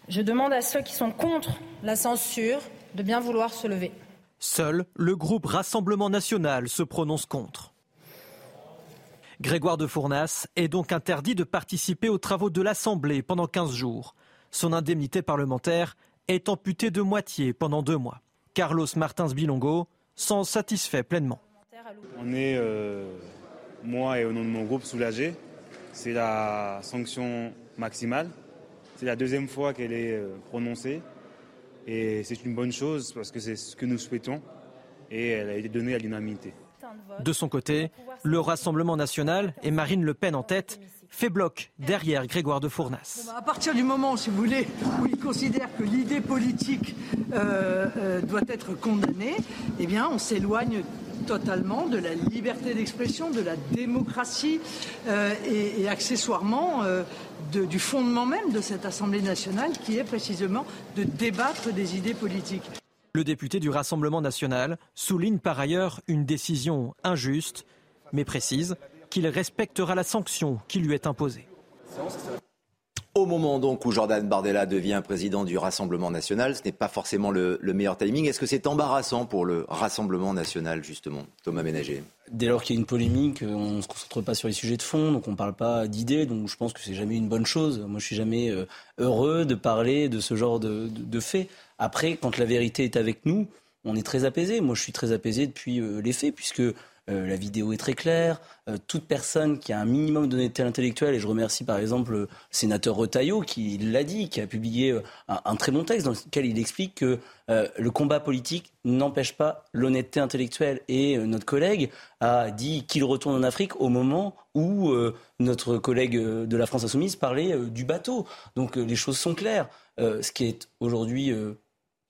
Je demande à ceux qui sont contre la censure de bien vouloir se lever. Seul le groupe Rassemblement national se prononce contre. Grégoire de Fournas est donc interdit de participer aux travaux de l'Assemblée pendant 15 jours. Son indemnité parlementaire est amputée de moitié pendant deux mois. Carlos Martins Bilongo s'en satisfait pleinement. On est, euh, moi et au nom de mon groupe, soulagés. C'est la sanction maximale. C'est la deuxième fois qu'elle est euh, prononcée et c'est une bonne chose parce que c'est ce que nous souhaitons et elle a été donnée à l'unanimité. De son côté, le Rassemblement national et Marine Le Pen en tête fait bloc derrière Grégoire de Fournas. À partir du moment, si vous voulez, où il considère que l'idée politique euh, euh, doit être condamnée, eh bien, on s'éloigne totalement de la liberté d'expression, de la démocratie et, accessoirement du fondement même de cette Assemblée nationale qui est précisément de débattre des idées politiques. Le député du Rassemblement national souligne par ailleurs une décision injuste, mais précise qu'il respectera la sanction qui lui est imposée. Au moment donc où Jordan Bardella devient président du Rassemblement national, ce n'est pas forcément le, meilleur timing. Est-ce que c'est embarrassant pour le Rassemblement national, justement, Thomas Ménager? Dès lors qu'il y a une polémique, on ne se concentre pas sur les sujets de fond, donc on ne parle pas d'idées, donc je pense que c'est jamais une bonne chose. Moi, je suis jamais euh, heureux de parler de ce genre de, de, faits. Après, quand la vérité est avec nous, on est très apaisé. Moi, je suis très apaisé depuis les faits, puisque euh, la vidéo est très claire. Euh, toute personne qui a un minimum d'honnêteté intellectuelle, et je remercie par exemple le sénateur Retailleau qui l'a dit, qui a publié euh, un, très bon texte dans lequel il explique que le combat politique n'empêche pas l'honnêteté intellectuelle. Et notre collègue a dit qu'il retourne en Afrique au moment où notre collègue de la France Insoumise parlait du bateau. Donc les choses sont claires. ce qui est aujourd'hui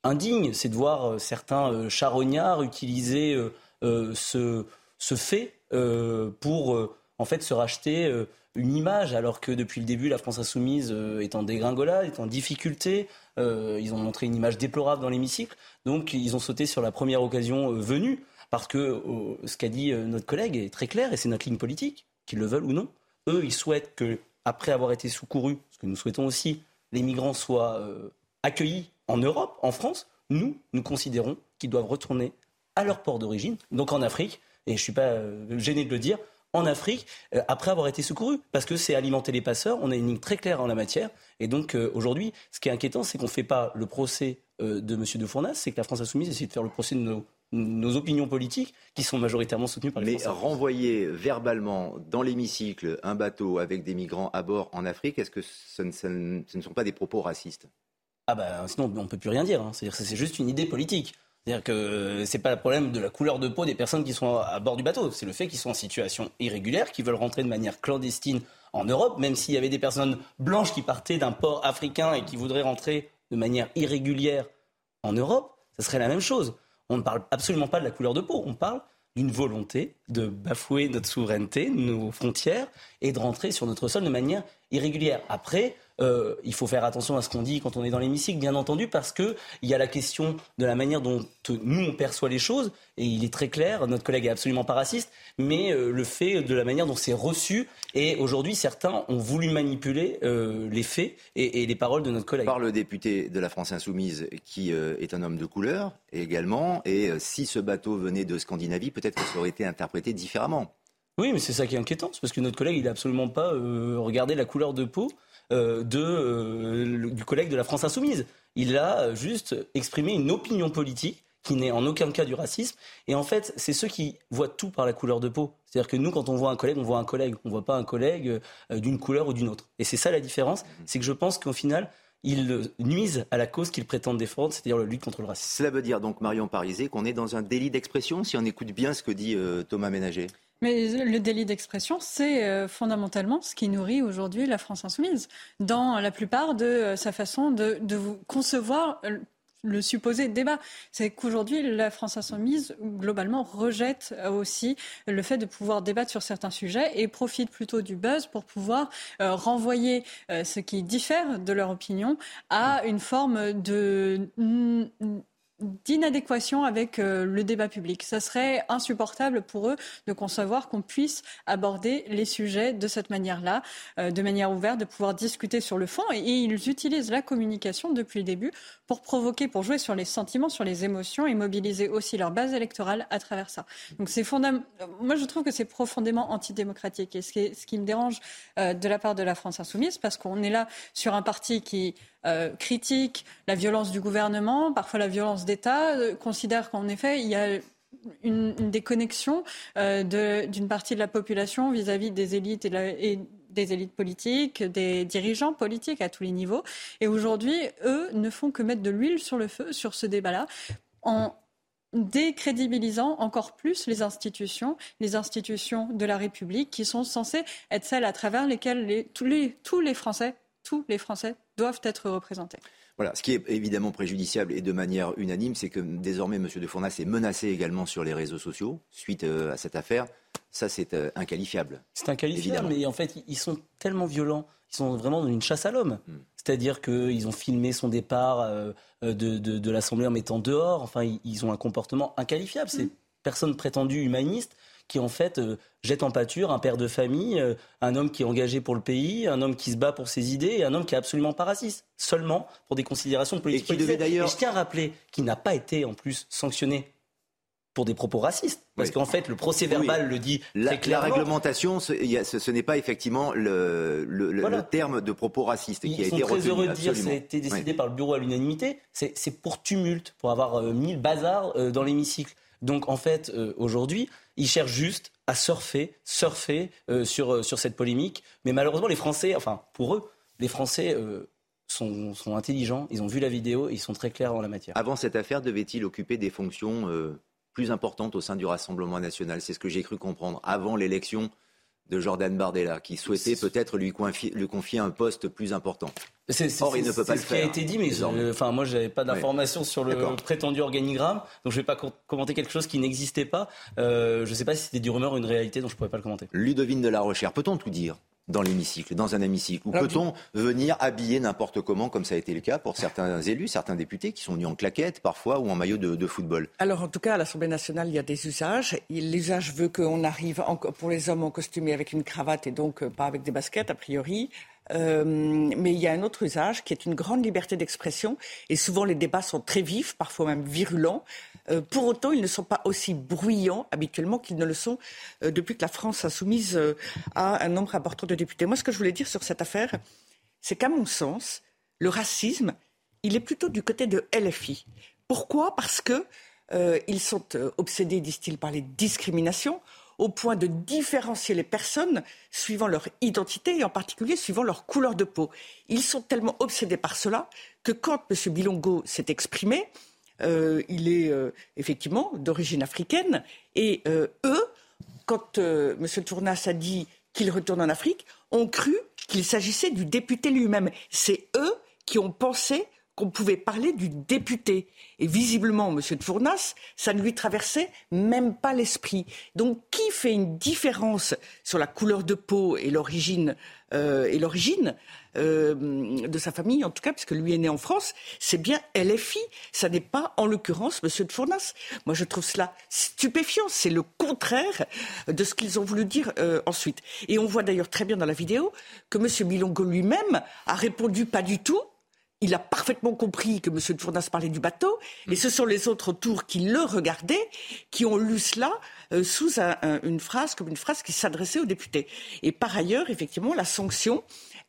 indigne, c'est de voir certains charognards utiliser ce, se fait euh, pour euh, en fait se racheter euh, une image, alors que depuis le début, la France insoumise est en dégringolade, est en difficulté. ils ont montré une image déplorable dans l'hémicycle. Donc, ils ont sauté sur la première occasion venue, parce que ce qu'a dit notre collègue est très clair, et c'est notre ligne politique, qu'ils le veulent ou non. Eux, ils souhaitent que, après avoir été secourus, ce que nous souhaitons aussi, les migrants soient accueillis en Europe, en France. Nous, nous considérons qu'ils doivent retourner à leur port d'origine, donc en Afrique, et je ne suis pas euh, gêné de le dire, en Afrique, euh, après avoir été secouru, parce que c'est alimenter les passeurs, on a une ligne très claire en la matière, et donc euh, aujourd'hui, ce qui est inquiétant, c'est qu'on ne fait pas le procès de M. De Fournas, c'est que la France Insoumise essaie de faire le procès de nos, opinions politiques qui sont majoritairement soutenues par les Mais renvoyer verbalement dans l'hémicycle un bateau avec des migrants à bord en Afrique, est-ce que ce ne, sont pas des propos racistes? Ah bah sinon on ne peut plus rien dire. Hein. C'est-à-dire que c'est juste une idée politique. C'est-à-dire que c'est pas le problème de la couleur de peau des personnes qui sont à bord du bateau, c'est le fait qu'ils sont en situation irrégulière, qu'ils veulent rentrer de manière clandestine en Europe, même s'il y avait des personnes blanches qui partaient d'un port africain et qui voudraient rentrer de manière irrégulière en Europe, ce serait la même chose. On ne parle absolument pas de la couleur de peau, on parle d'une volonté de bafouer notre souveraineté, nos frontières, et de rentrer sur notre sol de manière irrégulière. Après, euh, il faut faire attention à ce qu'on dit quand on est dans l'hémicycle, bien entendu, parce qu'il y a la question de la manière dont nous, on perçoit les choses, et il est très clair, notre collègue est absolument pas raciste, mais euh, le fait de la manière dont c'est reçu, et aujourd'hui, certains ont voulu manipuler euh, les faits et, les paroles de notre collègue. Par le député de la France Insoumise, qui est un homme de couleur également, et si ce bateau venait de Scandinavie, peut-être que ça aurait été interprété différemment. Oui, mais c'est ça qui est inquiétant, parce que notre collègue, il n'a absolument pas regardé la couleur de peau. Euh, de, euh, du collègue de la France insoumise. Il a juste exprimé une opinion politique qui n'est en aucun cas du racisme. Et en fait, c'est ceux qui voient tout par la couleur de peau. C'est-à-dire que nous, quand on voit un collègue, on voit un collègue. On ne voit pas un collègue euh, d'une couleur ou d'une autre. Et c'est ça la différence. C'est que je pense qu'au final, ils nuisent à la cause qu'ils prétendent défendre, c'est-à-dire la lutte contre le racisme. Cela veut dire donc, Marion Parisé, qu'on est dans un délit d'expression, si on écoute bien ce que dit Thomas Ménager? Mais le délit d'expression, c'est euh, fondamentalement ce qui nourrit aujourd'hui la France insoumise, dans la plupart de euh, sa façon de, concevoir euh, le supposé débat. C'est qu'aujourd'hui, la France insoumise, globalement, rejette aussi le fait de pouvoir débattre sur certains sujets et profite plutôt du buzz pour pouvoir renvoyer ce qui diffère de leur opinion à une forme de d'inadéquation avec euh, le débat public. Ça serait insupportable pour eux de concevoir qu'on puisse aborder les sujets de cette manière-là, euh, de manière ouverte, de pouvoir discuter sur le fond. Et, ils utilisent la communication depuis le début pour provoquer, pour jouer sur les sentiments, sur les émotions et mobiliser aussi leur base électorale à travers ça. Donc c'est fondamental. Moi, je trouve que c'est profondément antidémocratique. Et ce qui, ce qui me dérange euh, de la part de la France insoumise, parce qu'on est là sur un parti qui euh, critique la violence du gouvernement, parfois la violence d'État, euh, considère qu'en effet, il y a une, déconnexion euh, d'une partie de la population vis-à-vis des élites et, des élites politiques, des dirigeants politiques à tous les niveaux. Et aujourd'hui, eux ne font que mettre de l'huile sur le feu sur ce débat-là en décrédibilisant encore plus les institutions, les institutions de la République qui sont censées être celles à travers lesquelles tous, les, tous les Français tous les Français doivent être représentés. Voilà, ce qui est évidemment préjudiciable et de manière unanime, c'est que désormais M. de Fournas est menacé également sur les réseaux sociaux suite euh, à cette affaire. Ça, c'est euh, inqualifiable. C'est inqualifiable, mais en fait, ils sont tellement violents, ils sont vraiment dans une chasse à l'homme. Hmm. C'est-à-dire qu'ils ont filmé son départ euh, de, l'Assemblée en mettant dehors. Enfin, ils, ont un comportement inqualifiable. Ces hmm. personnes prétendues humanistes qui en fait euh, jette en pâture un père de famille, euh, un homme qui est engagé pour le pays, un homme qui se bat pour ses idées et un homme qui est absolument pas raciste, seulement pour des considérations politiques. Et qui devait d'ailleurs. je tiens à rappeler qu'il n'a pas été en plus sanctionné pour des propos racistes. Parce qu'en fait, le procès verbal le dit la, très clairement. La réglementation, ce, ce, n'est pas effectivement le, le, le, terme de propos racistes Ils qui a sont été très retenu, heureux de dire ça a été décidé par le bureau à l'unanimité. C'est pour tumulte, pour avoir euh, mis le bazar euh, dans l'hémicycle. Donc en fait, euh, aujourd'hui, ils cherchent juste à surfer, surfer euh, sur, cette polémique. Mais malheureusement, les Français, enfin pour eux, les Français euh, sont, sont, intelligents, ils ont vu la vidéo, ils sont très clairs en la matière. Avant cette affaire, devait-il occuper des fonctions euh, plus importantes au sein du Rassemblement national? C'est ce que j'ai cru comprendre. Avant l'élection de Jordan Bardella, qui souhaitait peut-être lui, lui, confier un poste plus important. C est, c est, Or, il ne peut pas le faire. C'est ce qui a été dit, mais euh, enfin, moi, j'avais pas d'informations sur le prétendu organigramme, donc je vais pas commenter quelque chose qui n'existait pas. Euh, je ne sais pas si c'était du rumeur ou une réalité, donc je pourrais pas le commenter. Ludovine de la Recherche, peut-on tout dire? Dans l'hémicycle, dans un hémicycle Ou peut-on venir habiller n'importe comment, comme ça a été le cas pour certains élus, certains députés qui sont venus en claquette parfois ou en maillot de, de football? Alors en tout cas, à l'Assemblée nationale, il y a des usages. L'usage veut qu'on arrive en, pour les hommes en costumé avec une cravate et donc pas avec des baskets, a priori. Euh, mais il y a un autre usage qui est une grande liberté d'expression et souvent les débats sont très vifs, parfois même virulents. Euh, pour autant, ils ne sont pas aussi bruyants habituellement qu'ils ne le sont euh, depuis que la France a soumise à un nombre important de députés. Moi, ce que je voulais dire sur cette affaire, c'est qu'à mon sens, le racisme, il est plutôt du côté de LFI. Pourquoi? Parce que ils sont obsédés, disent-ils, par les discriminations au point de différencier les personnes suivant leur identité et en particulier suivant leur couleur de peau. Ils sont tellement obsédés par cela que quand M. Bilongo s'est exprimé, euh, il est euh, effectivement d'origine africaine et euh, eux, quand M. Tournas a dit qu'il retourne en Afrique, ont cru qu'il s'agissait du député lui-même. C'est eux qui ont pensé qu'on pouvait parler du député. Et visiblement, M. de Fournas, ça ne lui traversait même pas l'esprit. Donc, qui fait une différence sur la couleur de peau et l'origine euh, euh, de sa famille, en tout cas, puisque lui est né en France, c'est bien LFI. Ça n'est pas, en l'occurrence, M. de Fournas. Moi, je trouve cela stupéfiant. C'est le contraire de ce qu'ils ont voulu dire euh, ensuite. Et on voit d'ailleurs très bien dans la vidéo que M. Bilongo lui-même a répondu pas du tout il a parfaitement compris que M. de Fournas parlait du bateau, et ce sont les autres autour qui le regardaient, qui ont lu cela euh, sous un, un, une phrase, comme une phrase qui s'adressait aux députés. Et par ailleurs, effectivement, la sanction,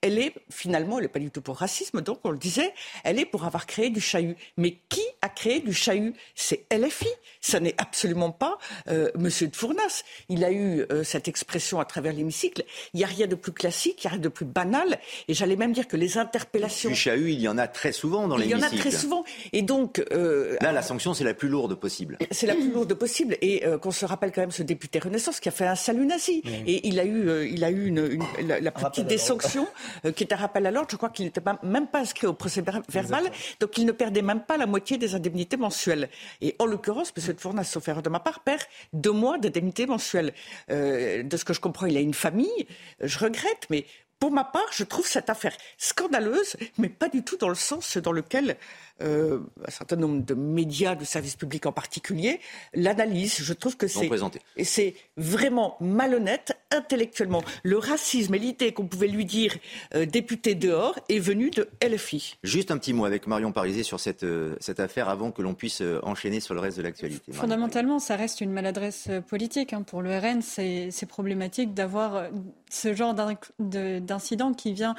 elle est finalement, elle n'est pas du tout pour racisme, donc on le disait, elle est pour avoir créé du chahut. Mais qui a créé du chahut? C'est LFI. Ça n'est absolument pas euh, Monsieur de Fournas. Il a eu euh, cette expression à travers l'hémicycle. Il n'y a rien de plus classique, il n'y a rien de plus banal. Et j'allais même dire que les interpellations. Du chahut, il y en a très souvent dans l'hémicycle. Il y en a très souvent. Et donc. Euh, Là, la sanction, c'est la plus lourde possible. C'est la plus lourde possible. Et euh, qu'on se rappelle quand même ce député Renaissance qui a fait un salut nazi. Mmh. Et il a eu, euh, il a eu une, une, la, la petite des sanctions euh, qui est un rappel à l'ordre. Je crois qu'il n'était même pas inscrit au procès verbal. Donc il ne perdait même pas la moitié des indemnités mensuelles. Et en l'occurrence, M. de Fournas, sauf erreur de ma part, perd deux mois d'indemnité mensuelle. Euh, de ce que je comprends, il a une famille. Je regrette, mais pour ma part, je trouve cette affaire scandaleuse, mais pas du tout dans le sens dans lequel euh, un certain nombre de médias, de services publics en particulier, l'analyse. Je trouve que c'est et c'est vraiment malhonnête intellectuellement. Le racisme et l'idée qu'on pouvait lui dire euh, député dehors est venu de LFI. Juste un petit mot avec Marion Pariset sur cette, euh, cette affaire avant que l'on puisse enchaîner sur le reste de l'actualité. Fondamentalement, ça reste une maladresse politique. Hein. Pour le RN, c'est problématique d'avoir ce genre d'incident qui vient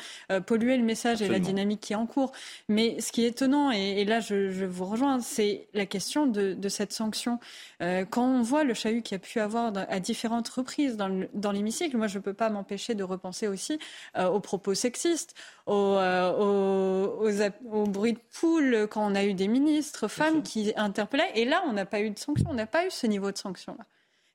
polluer le message Absolument. et la dynamique qui est en cours. Mais ce qui est étonnant, et, et là je, je, vous rejoins, c'est la question de, de cette sanction. Euh, quand on voit le chahut qu'il y a pu avoir à différentes reprises dans l'hémicycle, moi je ne peux pas m'empêcher de repenser aussi euh, aux propos sexistes, aux, euh, aux, aux, aux, bruits de poule quand on a eu des ministres femmes qui interpellaient. Et là, on n'a pas eu de sanction, on n'a pas eu ce niveau de sanction-là.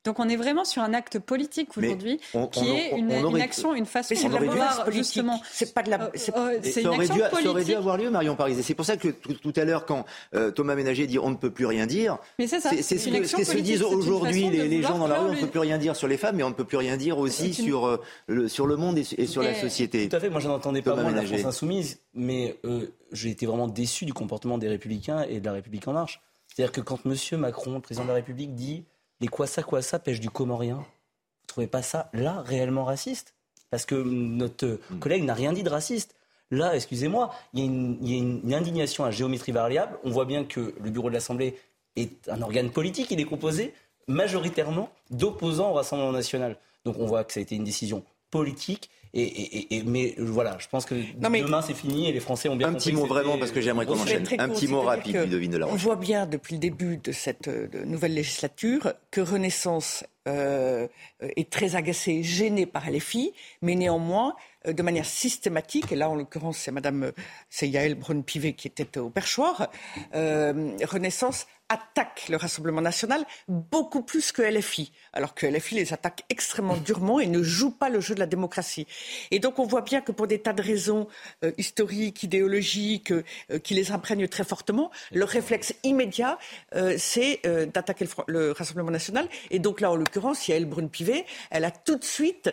Donc on est vraiment sur un acte politique aujourd'hui qui on, est une, aurait, une, action, une façon de voir justement. C'est pas de la. C'est euh, ça, aurait dû, ça aurait dû avoir lieu, Marion Paris. C'est pour ça que tout, tout à l'heure, quand euh, Thomas Ménager dit on ne peut plus rien dire, c'est ce que, ce que se disent aujourd'hui les, les gens dans la rue. On ne peut plus rien dire sur les femmes, mais on ne peut plus rien dire aussi sur euh, le sur le monde et, et sur et la société. Tout à fait. Moi, je n'entendais pas moi la France insoumise, mais euh, j'ai été vraiment déçu du comportement des Républicains et de la République en marche. C'est-à-dire que quand Monsieur Macron, le président de la République, dit les quoi ça, quoi ça pêche du comorien. Vous trouvez pas ça là réellement raciste? Parce que notre collègue n'a rien dit de raciste. Là, excusez-moi, il y, y a une indignation à géométrie variable. On voit bien que le bureau de l'Assemblée est un organe politique. Il est composé majoritairement d'opposants au Rassemblement national. Donc on voit que ça a été une décision politique. Et, mais voilà, je pense que demain c'est fini et les Français ont bien un petit mot vraiment parce que j'aimerais qu'on enchaîne. Un petit mot rapide, Ludovine de la On voit bien depuis le début de cette euh, nouvelle législature que Renaissance euh, est très agacée, gênée par LFI, mais néanmoins euh, de manière systématique, et là en l'occurrence c'est Madame, c'est Yael Braun-Pivet qui était au perchoir, Renaissance attaque le Rassemblement national beaucoup plus que LFI, alors que LFI les attaque extrêmement durement et ne joue pas le jeu de la démocratie. Et donc on voit bien que pour des tas de raisons euh, historiques, idéologiques, euh, qui les imprègnent très fortement, le réflexe immédiat, euh, c'est d'attaquer le, Rassemblement national. Et donc là, en l'occurrence, il y a Brune-Pivet, elle a tout de suite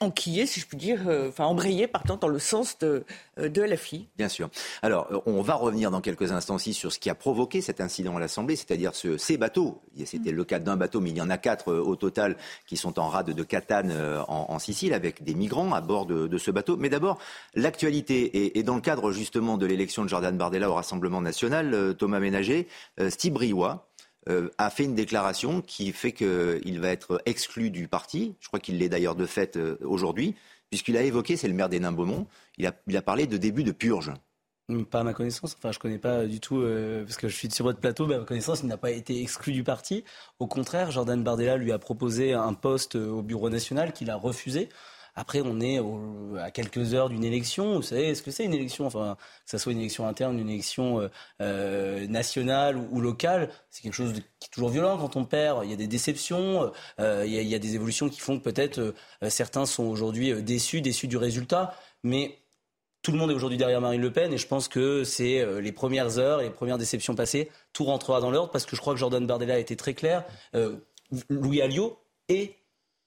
enquillé, si je puis dire, enfin embrayé, pardon, dans le sens de, de LFI. Bien sûr. Alors, on va revenir dans quelques instants aussi sur ce qui a provoqué cette cet incident à l'Assemblée, c'est-à-dire ce, ces bateaux. C'était le cas d'un bateau, mais il y en a quatre euh, au total qui sont en rade de Catane euh, en, Sicile avec des migrants à bord de, ce bateau. Mais d'abord, l'actualité. Et, dans le cadre justement de l'élection de Jordan Bardella au Rassemblement national, euh, Thomas Ménager, Steve Briouat, a fait une déclaration qui fait qu'il va être exclu du parti. Je crois qu'il l'est d'ailleurs de fait aujourd'hui, puisqu'il a évoqué, c'est le maire des il a, il a parlé de début de purge. Pas à ma connaissance, enfin je connais pas du tout, euh, parce que je suis sur votre plateau, mais à ma connaissance, il n'a pas été exclu du parti. Au contraire, Jordan Bardella lui a proposé un poste au Bureau national qu'il a refusé. Après, on est à quelques heures d'une élection. Vous savez, est-ce que c'est une élection, enfin, que ce soit une élection interne, une élection euh, euh, nationale ou, locale, c'est quelque chose qui est toujours violent quand on perd. Il y a des déceptions, il, y a, il, y a, des évolutions qui font que peut-être certains sont aujourd'hui déçus, déçus du résultat. Mais tout le monde est aujourd'hui derrière Marine Le Pen et je pense que c'est euh, les premières heures et les premières déceptions passées. Tout rentrera dans l'ordre parce que je crois que Jordan Bardella a été très clair. Euh, Louis Alliot est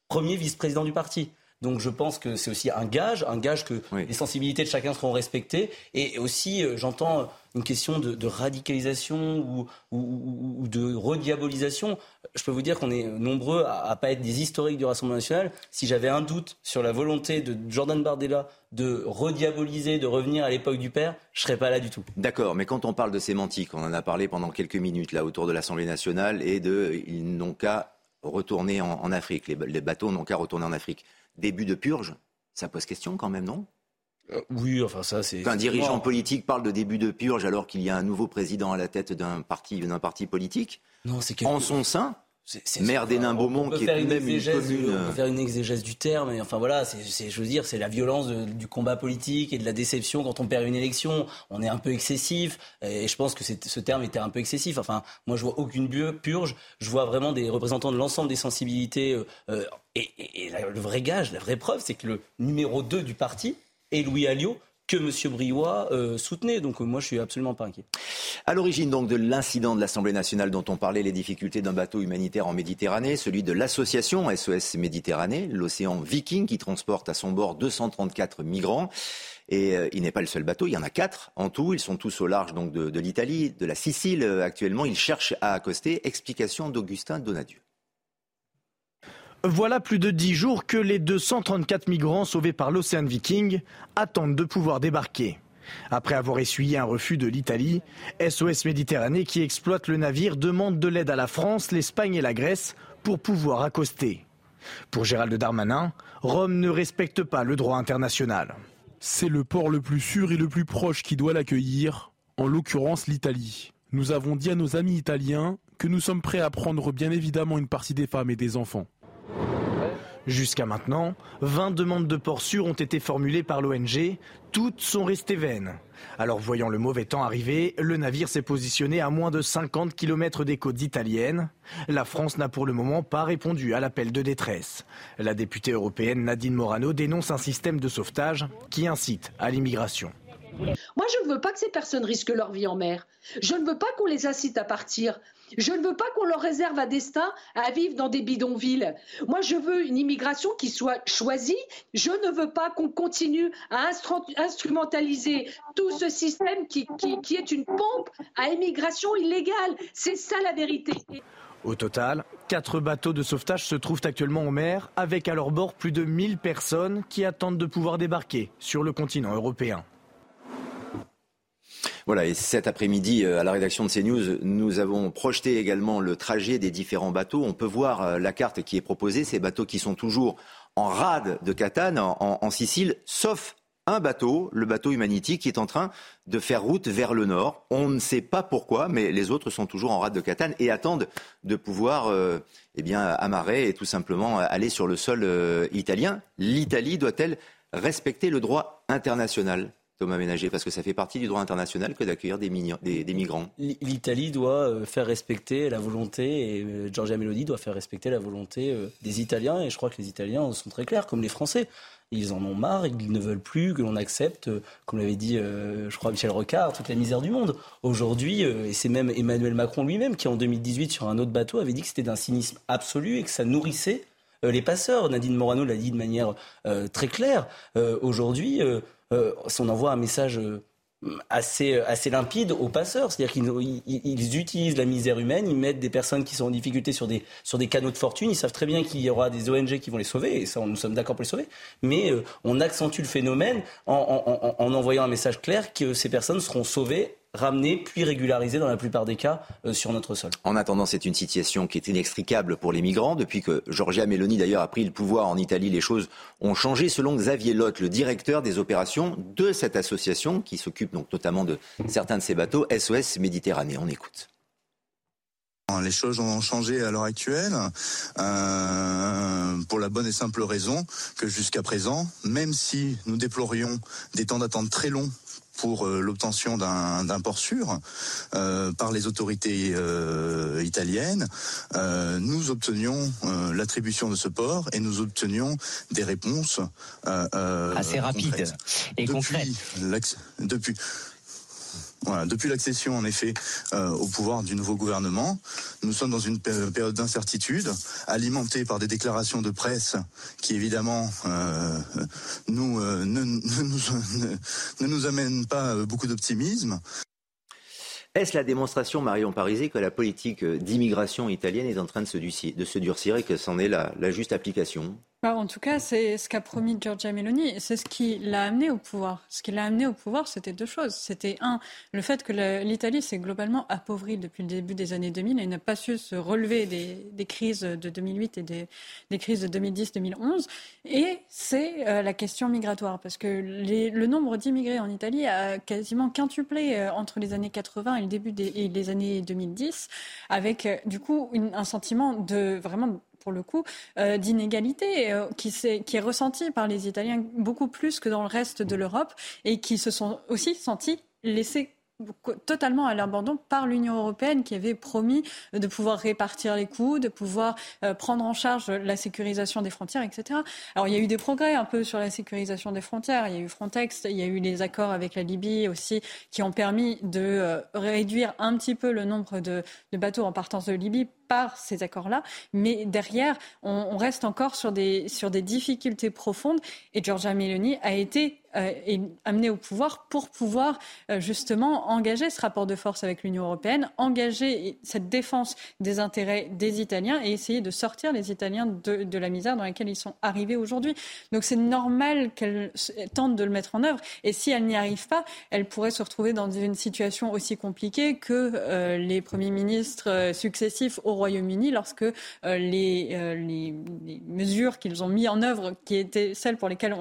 premier vice-président du parti. Donc je pense que c'est aussi un gage, un gage que les sensibilités de chacun seront respectées. Et aussi, euh, j'entends une question de, radicalisation ou, de rediabolisation. Je peux vous dire qu'on est nombreux à, ne pas être des historiques du Rassemblement national. Si j'avais un doute sur la volonté de Jordan Bardella de rediaboliser, de revenir à l'époque du père, je serais pas là du tout. D'accord, mais quand on parle de sémantique, on en a parlé pendant quelques minutes là autour de l'Assemblée nationale et de ils n'ont qu'à retourner en, Afrique. les bateaux n'ont qu'à retourner en Afrique début de purge, ça pose question quand même, non? Euh, oui, enfin ça c'est. Un dirigeant politique parle de début de purge alors qu'il y a un nouveau président à la tête d'un parti, d'un parti politique? Non, c'est en son sein. C'est, maire des qui est même une commune. On peut faire une exégèse du terme, enfin voilà, c'est, je veux dire, c'est la violence du combat politique et de la déception quand on perd une élection. On est un peu excessif, et je pense que ce terme était un peu excessif. Enfin, moi je vois aucune purge, je vois vraiment des représentants de l'ensemble des sensibilités. Euh, euh, et, le vrai gage, la vraie preuve, c'est que le numéro 2 du parti est Louis Alliot, que M. Briouat euh, soutenait. Donc moi, je suis absolument pas inquiet. À l'origine donc de l'incident de l'Assemblée nationale dont on parlait, les difficultés d'un bateau humanitaire en Méditerranée, celui de l'association SOS Méditerranée, l'océan Viking, qui transporte à son bord 234 migrants. Et euh, il n'est pas le seul bateau, il y en a quatre en tout. Ils sont tous au large donc de, de l'Italie, de la Sicile euh, actuellement. Ils cherchent à accoster. Explication d'Augustin Donadieu. Voilà plus de dix jours que les 234 migrants sauvés par l'Océan Viking attendent de pouvoir débarquer. Après avoir essuyé un refus de l'Italie, SOS Méditerranée qui exploite le navire demande de l'aide à la France, l'Espagne et la Grèce pour pouvoir accoster. Pour Gérald Darmanin, Rome ne respecte pas le droit international. C'est le port le plus sûr et le plus proche qui doit l'accueillir, en l'occurrence l'Italie. Nous avons dit à nos amis italiens que nous sommes prêts à prendre bien évidemment une partie des femmes et des enfants. Jusqu'à maintenant, 20 demandes de port sûr ont été formulées par l'ONG. Toutes sont restées vaines. Alors voyant le mauvais temps arriver, le navire s'est positionné à moins de 50 km des côtes italiennes. La France n'a pour le moment pas répondu à l'appel de détresse. La députée européenne Nadine Morano dénonce un système de sauvetage qui incite à l'immigration. Moi, je ne veux pas que ces personnes risquent leur vie en mer. Je ne veux pas qu'on les incite à partir. Je ne veux pas qu'on leur réserve un destin à vivre dans des bidonvilles. Moi, je veux une immigration qui soit choisie. Je ne veux pas qu'on continue à instrumentaliser tout ce système qui, est une pompe à immigration illégale. C'est ça la vérité. Au total, quatre bateaux de sauvetage se trouvent actuellement en mer, avec à leur bord plus de 1000 personnes qui attendent de pouvoir débarquer sur le continent européen. Voilà, et cet après-midi, à la rédaction de CNews, nous avons projeté également le trajet des différents bateaux. On peut voir la carte qui est proposée, ces bateaux qui sont toujours en rade de Catane, en Sicile, sauf un bateau, le bateau Humanity, qui est en train de faire route vers le nord. On ne sait pas pourquoi, mais les autres sont toujours en rade de Catane et attendent de pouvoir euh, eh bien, amarrer et tout simplement aller sur le sol euh, italien. L'Italie doit-elle respecter le droit international? Thomas Ménager, parce que ça fait partie du droit international que d'accueillir des, migrants. L'Italie doit euh, faire respecter la volonté, et Giorgia Meloni doit faire respecter la volonté des Italiens, et je crois que les Italiens sont très clairs, comme les Français. Ils en ont marre, ils ne veulent plus que l'on accepte, euh, comme l'avait dit, euh, je crois, Michel Rocard, toute la misère du monde. Aujourd'hui, euh, et c'est même Emmanuel Macron lui-même qui, en 2018, sur un autre bateau, avait dit que c'était d'un cynisme absolu et que ça nourrissait les passeurs. Nadine Morano l'a dit de manière très claire. Aujourd'hui, on envoie un message assez, assez limpide aux passeurs. C'est-à-dire qu'ils utilisent la misère humaine, ils mettent des personnes qui sont en difficulté sur des, sur des canaux de fortune. Ils savent très bien qu'il y aura des ONG qui vont les sauver, et ça, nous sommes d'accord pour les sauver. Mais euh, on accentue le phénomène en envoyant un message clair que ces personnes seront sauvées ramenés puis régularisés dans la plupart des cas euh, sur notre sol. En attendant, c'est une situation qui est inextricable pour les migrants. Depuis que Giorgia Meloni d'ailleurs a pris le pouvoir en Italie, les choses ont changé selon Xavier Lotte, le directeur des opérations de cette association qui s'occupe donc notamment de certains de ces bateaux, SOS Méditerranée. On écoute. Les choses ont changé à l'heure actuelle euh, pour la bonne et simple raison que jusqu'à présent, même si nous déplorions des temps d'attente très longs pour euh, l'obtention d'un port sûr euh, par les autorités euh, italiennes, nous obtenions l'attribution de ce port et nous obtenions des réponses assez rapides et concrètes. Depuis, depuis l'accession, en effet, euh, au pouvoir du nouveau gouvernement, nous sommes dans une période d'incertitude, alimentée par des déclarations de presse qui, évidemment, euh, nous, euh, ne, nous, amènent pas beaucoup d'optimisme. Est-ce la démonstration, Marion Parisi, que la politique d'immigration italienne est en train de se, durcir et que c'en est la juste application? Bah, en tout cas, c'est ce qu'a promis Giorgia Meloni. C'est ce qui l'a amené au pouvoir. Ce qui l'a amené au pouvoir, c'était deux choses. C'était un, le fait que l'Italie s'est globalement appauvrie depuis le début des années 2000 et n'a pas su se relever des, crises de 2008 et des, crises de 2010-2011. Et c'est euh, la question migratoire, parce que le nombre d'immigrés en Italie a quasiment quintuplé euh, entre les années 80 et le début des années 2010, avec euh, du coup un sentiment de vraiment pour le coup, euh, d'inégalité euh, qui, est ressentie par les Italiens beaucoup plus que dans le reste de l'Europe et qui se sont aussi sentis laissés totalement à l'abandon par l'Union européenne qui avait promis de pouvoir répartir les coûts, de pouvoir euh, prendre en charge la sécurisation des frontières, etc. Alors il y a eu des progrès un peu sur la sécurisation des frontières. Il y a eu Frontex, il y a eu les accords avec la Libye aussi qui ont permis de réduire un petit peu le nombre de, de bateaux en partance de Libye par ces accords-là. Mais derrière, on, reste encore sur des, sur des difficultés profondes. Et Giorgia Meloni a été euh, amenée au pouvoir pour pouvoir euh, justement engager ce rapport de force avec l'Union européenne, engager cette défense des intérêts des Italiens et essayer de sortir les Italiens de, la misère dans laquelle ils sont arrivés aujourd'hui. Donc c'est normal qu'elle tente de le mettre en œuvre. Et si elle n'y arrive pas, elle pourrait se retrouver dans une situation aussi compliquée que euh, les premiers ministres successifs au Royaume-Uni lorsque euh, euh, les, mesures qu'ils ont mis en œuvre, qui étaient celles pour lesquelles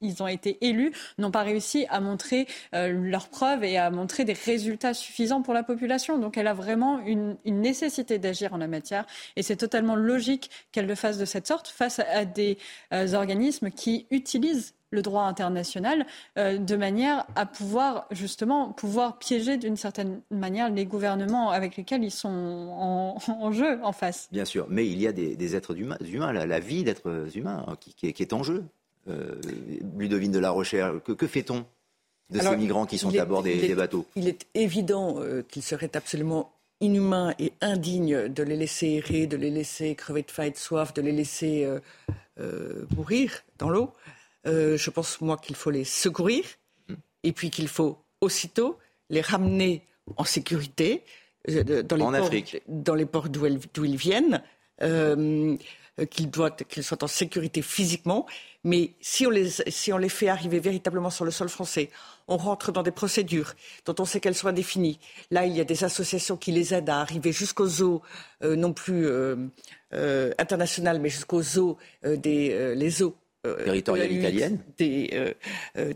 ils ont été élus, n'ont pas réussi à montrer euh, leurs preuves et à montrer des résultats suffisants pour la population. Donc elle a vraiment une nécessité d'agir en la matière et c'est totalement logique qu'elle le fasse de cette sorte face à des organismes qui utilisent le droit international euh, de manière à pouvoir justement pouvoir piéger d'une certaine manière les gouvernements avec lesquels ils sont en, jeu en face. Bien sûr, mais il y a des, êtres humains, humains la, vie d'êtres humains hein, qui, est, en jeu. Euh, Ludovine de la Rochère, que, fait-on de ces migrants qui sont à bord des, bateaux? Il est évident euh, qu'il serait absolument inhumain et indigne de les laisser errer, de les laisser crever de faim et de soif, de les laisser mourir dans l'eau. Euh, je pense, moi, qu'il faut les secourir et puis qu'il faut aussitôt les ramener en sécurité euh, dans les en ports, dans les ports d'où ils viennent. Euh, qu'ils soient en sécurité physiquement, mais si on, les, si on les fait arriver véritablement sur le sol français, on rentre dans des procédures dont on sait qu'elles sont indéfinies. Là, il y a des associations qui les aident à arriver jusqu'aux eaux, euh, non plus internationales, mais jusqu'aux eaux des les eaux territoriales italiennes des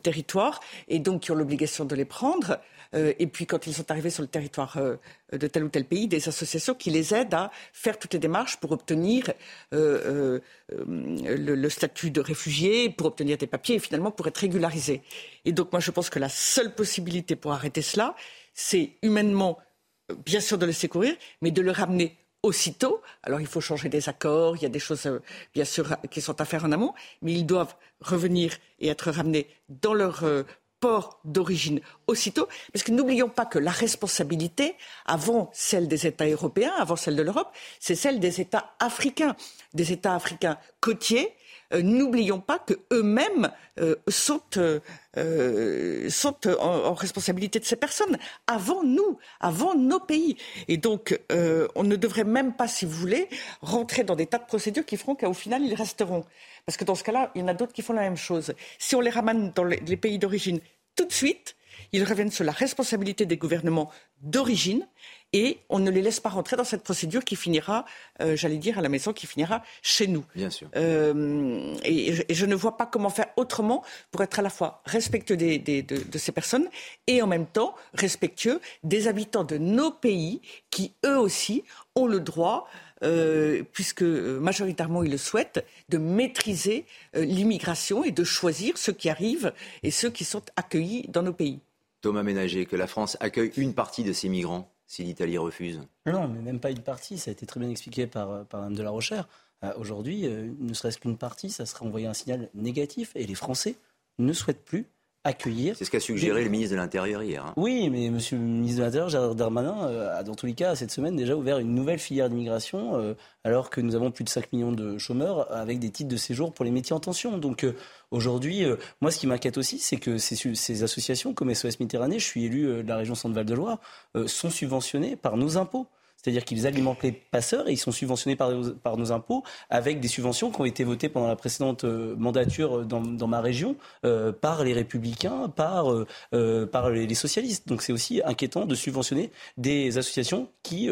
territoires, et donc qui ont l'obligation de les prendre. Euh, et puis quand ils sont arrivés sur le territoire euh, de tel ou tel pays, des associations qui les aident à faire toutes les démarches pour obtenir euh, le, statut de réfugié, pour obtenir des papiers et finalement pour être régularisés. Et donc moi je pense que la seule possibilité pour arrêter cela, c'est humainement, bien sûr, de le secourir, mais de le ramener aussitôt. Alors il faut changer des accords, il y a des choses bien sûr qui sont à faire en amont, mais ils doivent revenir et être ramenés dans leur port d'origine aussitôt, parce que n'oublions pas que la responsabilité, avant celle des États européens, avant celle de l'Europe, c'est celle des États africains, des États africains côtiers. Euh, n'oublions pas que eux-mêmes euh, sont, euh, sont en, responsabilité de ces personnes avant nous, avant nos pays. Et donc, on ne devrait même pas, si vous voulez, rentrer dans des tas de procédures qui feront qu'au final, ils resteront. Parce que dans ce cas-là, il y en a d'autres qui font la même chose. Si on les ramène dans les, pays d'origine tout de suite, ils reviennent sur la responsabilité des gouvernements d'origine et on ne les laisse pas rentrer dans cette procédure qui finira, euh, j'allais dire, à la maison, qui finira chez nous. Bien sûr. Euh, et, je ne vois pas comment faire autrement pour être à la fois respectueux de, de, ces personnes et en même temps respectueux des habitants de nos pays qui, eux aussi, ont le droit euh, puisque majoritairement ils le souhaitent, de maîtriser l'immigration et de choisir ceux qui arrivent et ceux qui sont accueillis dans nos pays. Thomas Ménager, que la France accueille une partie de ces migrants si l'Italie refuse Non, mais même pas une partie. Ça a été très bien expliqué par, par Mme de la Rochère. Aujourd'hui, ne serait-ce qu'une partie, ça serait envoyer un signal négatif. Et les Français ne souhaitent plus accueillir. C'est ce qu'a suggéré le ministre de l'Intérieur hier. Hein. Oui, mais Monsieur le ministre de l'Intérieur, Gérard Darmanin, euh, a dans tous les cas cette semaine déjà ouvert une nouvelle filière d'immigration, euh, alors que nous avons plus de 5 millions de chômeurs avec des titres de séjour pour les métiers en tension. Donc euh, aujourd'hui, moi ce qui m'inquiète aussi, c'est que ces, ces, associations comme SOS Méditerranée, je suis élu de la région Centre-Val de Loire, sont subventionnées par nos impôts. C'est-à-dire qu'ils alimentent les passeurs et ils sont subventionnés par, par, nos impôts avec des subventions qui ont été votées pendant la précédente euh, mandature euh, dans, dans ma région euh, par les républicains, par, par les, socialistes. Donc c'est aussi inquiétant de subventionner des associations qui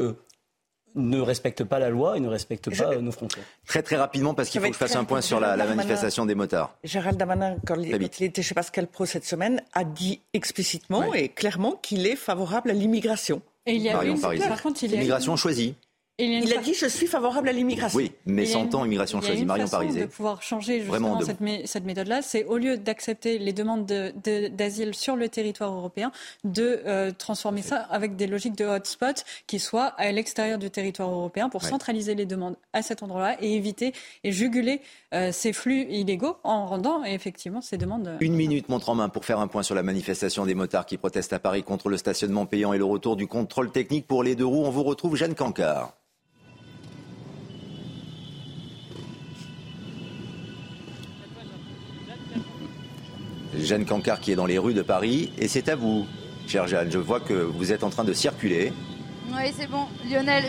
ne respectent pas la loi et ne respectent pas nos frontières. Très très rapidement, parce qu'il faut que je fasse un point sur la, la, manifestation des motards. Gérald Damanin, quand il était chez Pascal Pro cette semaine, a dit explicitement et clairement qu'il est favorable à l'immigration. Et il y a par contre, il y a Immigration choisie. Il, a dit je suis favorable à l'immigration. Oui, mais sans temps immigration choisie. Marion Parisé. de pouvoir changer justement cette, cette méthode-là, c'est au lieu d'accepter les demandes d'asile de, sur le territoire européen, de euh, transformer ça avec des logiques de hotspot qui soient à l'extérieur du territoire européen pour centraliser les demandes à cet endroit-là et éviter et juguler euh, ces flux illégaux en rendant effectivement ces demandes. Euh, Une minute, montre en main, pour faire un point sur la manifestation des motards qui protestent à Paris contre le stationnement payant et le retour du contrôle technique pour les deux roues. On vous retrouve, Jeanne Cancard. Jeanne Cancard qui est dans les rues de Paris. Et c'est à vous, chère Jeanne. Je vois que vous êtes en train de circuler. Oui, c'est bon. Lionel,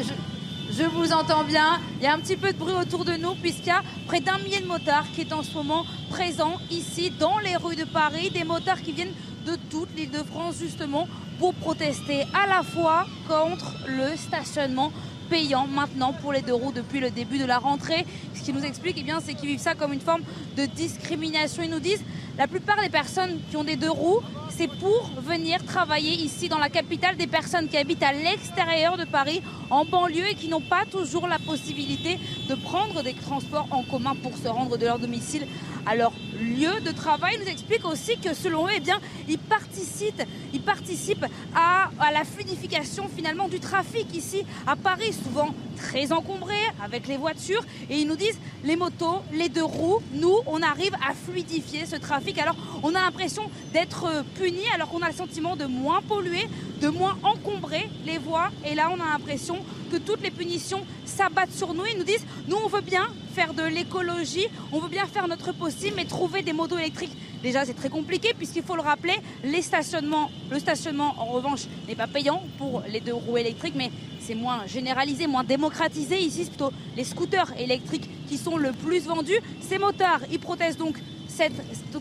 je, vous entends bien. Il y a un petit peu de bruit autour de nous puisqu'il y a près d'un millier de motards qui est en ce moment présent ici dans les rues de Paris. Des motards qui viennent de toute l'île de France justement pour protester à la fois contre le stationnement payant maintenant pour les deux roues depuis le début de la rentrée. Ce qui nous explique, eh bien, c'est qu'ils vivent ça comme une forme de discrimination. Ils nous disent la plupart des personnes qui ont des deux roues, c'est pour venir travailler ici dans la capitale des personnes qui habitent à l'extérieur de Paris, en banlieue et qui n'ont pas toujours la possibilité de prendre des transports en commun pour se rendre de leur domicile leur lieu de travail. Nous explique aussi que selon eux, eh bien, ils participent, ils participent à, à la fluidification finalement du trafic ici à Paris, souvent très encombré avec les voitures. Et ils nous disent les motos, les deux roues, nous, on arrive à fluidifier ce trafic. Alors on a l'impression d'être punis alors qu'on a le sentiment de moins polluer, de moins encombrer les voies. Et là, on a l'impression que toutes les punitions s'abattent sur nous. Ils nous disent, nous, on veut bien faire de l'écologie, on veut bien faire notre possible, mais trouver des motos électriques, déjà, c'est très compliqué, puisqu'il faut le rappeler, les stationnements, le stationnement, en revanche, n'est pas payant pour les deux roues électriques, mais c'est moins généralisé, moins démocratisé. Ici, c'est plutôt les scooters électriques qui sont le plus vendus. Ces motards, ils protestent donc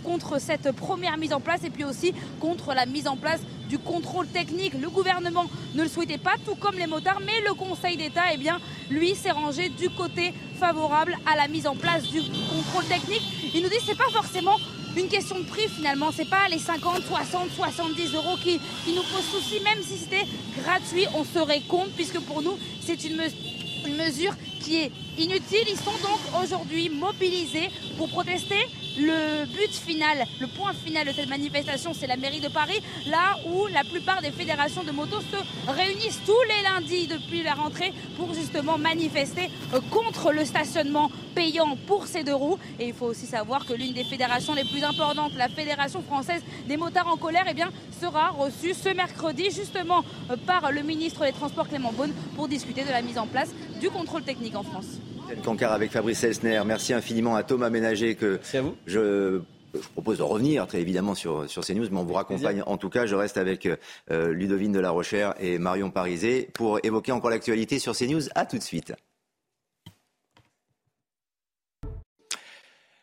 contre cette première mise en place et puis aussi contre la mise en place du contrôle technique. Le gouvernement ne le souhaitait pas, tout comme les motards, mais le Conseil d'État, eh bien, lui, s'est rangé du côté favorable à la mise en place du contrôle technique. Il nous dit que ce n'est pas forcément une question de prix finalement, c'est pas les 50, 60, 70 euros qui, nous posent souci, même si c'était gratuit, on serait contre, puisque pour nous, c'est une, une mesure qui est inutile. Ils sont donc aujourd'hui mobilisés pour protester le but final, le point final de cette manifestation, c'est la mairie de Paris, là où la plupart des fédérations de motos se réunissent tous les lundis depuis la rentrée pour justement manifester contre le stationnement payant pour ces deux roues. Et il faut aussi savoir que l'une des fédérations les plus importantes, la Fédération française des motards en colère, eh sera reçue ce mercredi justement par le ministre des Transports Clément Beaune pour discuter de la mise en place du contrôle technique en France. Cancard avec Fabrice Elsner. Merci infiniment à Thomas Ménager que je propose de revenir très évidemment sur, sur ces news, mais on vous raccompagne. En tout cas, je reste avec euh, Ludovine de la Rochère et Marion Parizet pour évoquer encore l'actualité sur ces news. À tout de suite.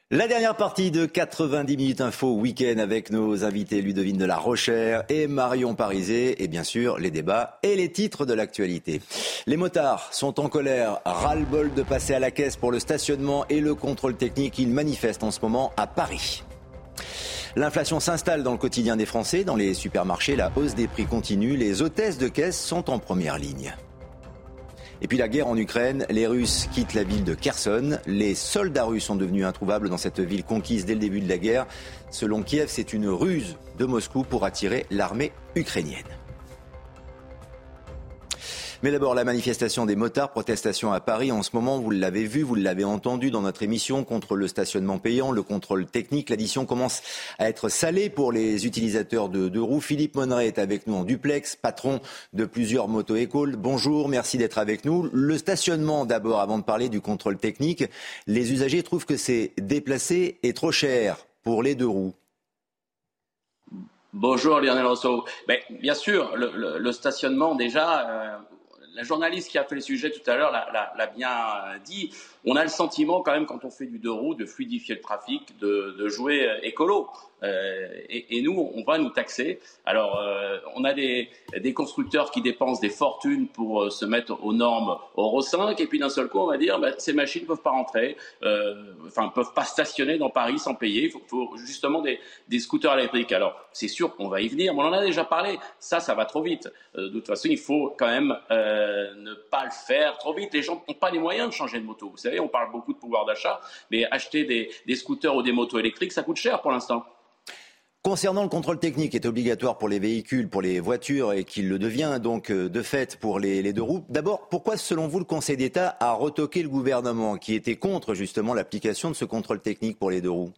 La dernière partie de 90 minutes info week-end avec nos invités Ludovine de la Rochère et Marion Parizet et bien sûr les débats et les titres de l'actualité. Les motards sont en colère, ras-le-bol de passer à la caisse pour le stationnement et le contrôle technique. Ils manifestent en ce moment à Paris. L'inflation s'installe dans le quotidien des Français. Dans les supermarchés, la hausse des prix continue. Les hôtesses de caisse sont en première ligne. Et puis la guerre en Ukraine, les Russes quittent la ville de Kherson. Les soldats russes sont devenus introuvables dans cette ville conquise dès le début de la guerre. Selon Kiev, c'est une ruse de Moscou pour attirer l'armée ukrainienne. Mais d'abord, la manifestation des motards, protestation à Paris. En ce moment, vous l'avez vu, vous l'avez entendu dans notre émission contre le stationnement payant, le contrôle technique. L'addition commence à être salée pour les utilisateurs de, roues. Philippe Monneret est avec nous en duplex, patron de plusieurs moto-écoles. Bonjour, merci d'être avec nous. Le stationnement, d'abord, avant de parler du contrôle technique. Les usagers trouvent que c'est déplacé et trop cher pour les deux roues. Bonjour Lionel Rousseau. Ben, bien sûr, le, stationnement déjà, euh, la journaliste qui a fait le sujet tout à l'heure l'a bien euh, dit. On a le sentiment quand même quand on fait du deux roues de fluidifier le trafic, de, jouer euh, écolo. Euh, et, nous, on va nous taxer. Alors, on a des, constructeurs qui dépensent des fortunes pour se mettre aux normes Euro 5, et puis d'un seul coup, on va dire, bah, ces machines ne peuvent pas rentrer, enfin, peuvent pas stationner dans Paris sans payer. Il faut, faut, justement des, des, scooters électriques. Alors, c'est sûr qu'on va y venir, mais on en a déjà parlé. Ça, ça va trop vite. de toute façon, il faut quand même ne pas le faire trop vite. Les gens n'ont pas les moyens de changer de moto. Vous savez, on parle beaucoup de pouvoir d'achat, mais acheter des, scooters ou des motos électriques, ça coûte cher pour l'instant. Concernant le contrôle technique qui est obligatoire pour les véhicules, pour les voitures et qui le devient donc euh, de fait pour les, les deux roues, d'abord, pourquoi selon vous le Conseil d'État a retoqué le gouvernement qui était contre justement l'application de ce contrôle technique pour les deux roues?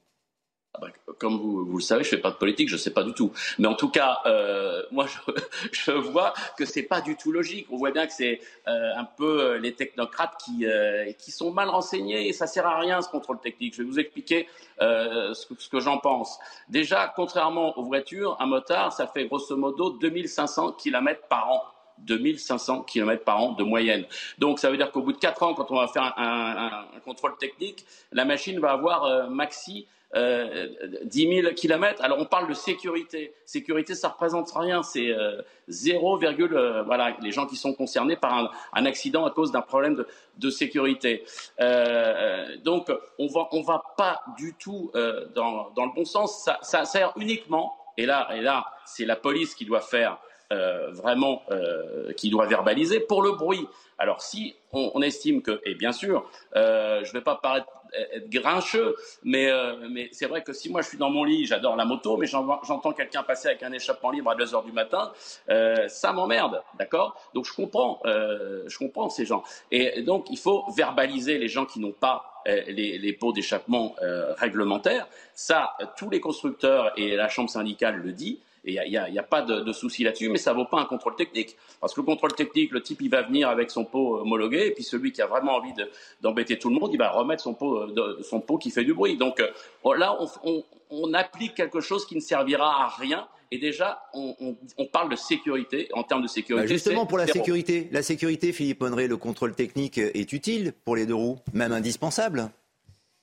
Comme vous, vous, le savez, je fais pas de politique, je sais pas du tout. Mais en tout cas, euh, moi, je, je, vois que c'est pas du tout logique. On voit bien que c'est euh, un peu euh, les technocrates qui, euh, qui sont mal renseignés et ça sert à rien ce contrôle technique. Je vais vous expliquer euh, ce, ce, que j'en pense. Déjà, contrairement aux voitures, un motard, ça fait grosso modo 2500 km par an. 2500 km par an de moyenne. Donc ça veut dire qu'au bout de 4 ans, quand on va faire un, un, un contrôle technique, la machine va avoir euh, maxi euh, 10 000 kilomètres. Alors on parle de sécurité. Sécurité, ça représente rien. C'est euh, 0, euh, voilà les gens qui sont concernés par un, accident à cause d'un problème de, sécurité. Euh, donc on va on va pas du tout euh, dans, dans le bon sens. Ça, ça sert uniquement et là et là c'est la police qui doit faire euh, vraiment euh, qui doit verbaliser pour le bruit. Alors si on, estime que, et bien sûr, euh, je ne vais pas paraître être grincheux, mais, euh, mais c'est vrai que si moi je suis dans mon lit, j'adore la moto, mais j'entends quelqu'un passer avec un échappement libre à 2 heures du matin, euh, ça m'emmerde, d'accord? Donc je comprends, je comprends ces gens. Et donc il faut verbaliser les gens qui n'ont pas les, les, pots d'échappement euh, réglementaires. Ça, tous les constructeurs et la chambre syndicale le dit. Et il n'y a, a, a, pas de, de souci là-dessus, mais ça vaut pas un contrôle technique. Parce que le contrôle technique, le type, il va venir avec son pot homologué, et puis celui qui a vraiment envie d'embêter de, tout le monde, il va remettre son pot, de, son pot qui fait du bruit. Donc euh, là, on, on, on, applique quelque chose qui ne servira à rien. Et déjà, on, on parle de sécurité. En termes de sécurité, bah justement pour la sécurité, la sécurité, Philippe Monneret, le contrôle technique est utile pour les deux roues, même indispensable.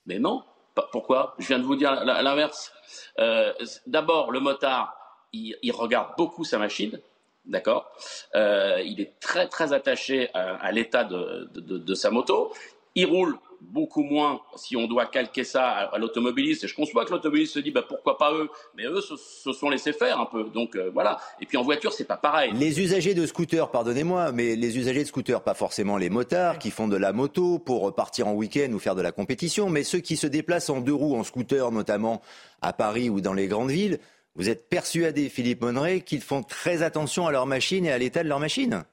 Mais non. Pourquoi? Je viens de vous dire l'inverse. Euh, d'abord, le motard, il, regarde beaucoup sa machine, d'accord euh, Il est très très attaché à, l'état de, sa moto. Il roule beaucoup moins si on doit calquer ça à, l'automobiliste. Et je conçois que l'automobiliste se dit bah, pourquoi pas eux? Mais eux se, sont laissés faire un peu. Donc euh, voilà. Et puis en voiture, c'est pas pareil. Les usagers de scooters, pardonnez-moi, mais les usagers de scooters, pas forcément les motards qui font de la moto pour partir en week-end ou faire de la compétition, mais ceux qui se déplacent en deux roues, en scooter notamment à Paris ou dans les grandes villes, vous êtes persuadé, Philippe Monneray, qu'ils font très attention à leur machine et à l'état de leur machine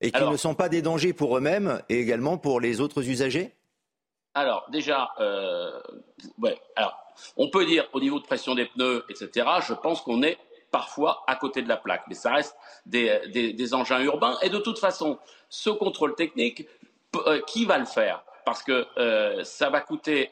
et qu'ils ne sont pas des dangers pour eux-mêmes et également pour les autres usagers? Alors, déjà, euh, alors, on peut dire au niveau de pression des pneus, etc., je pense qu'on est parfois à côté de la plaque. Mais ça reste des, engins urbains. Et de toute façon, ce contrôle technique, euh, qui va le faire? Parce que euh, ça va coûter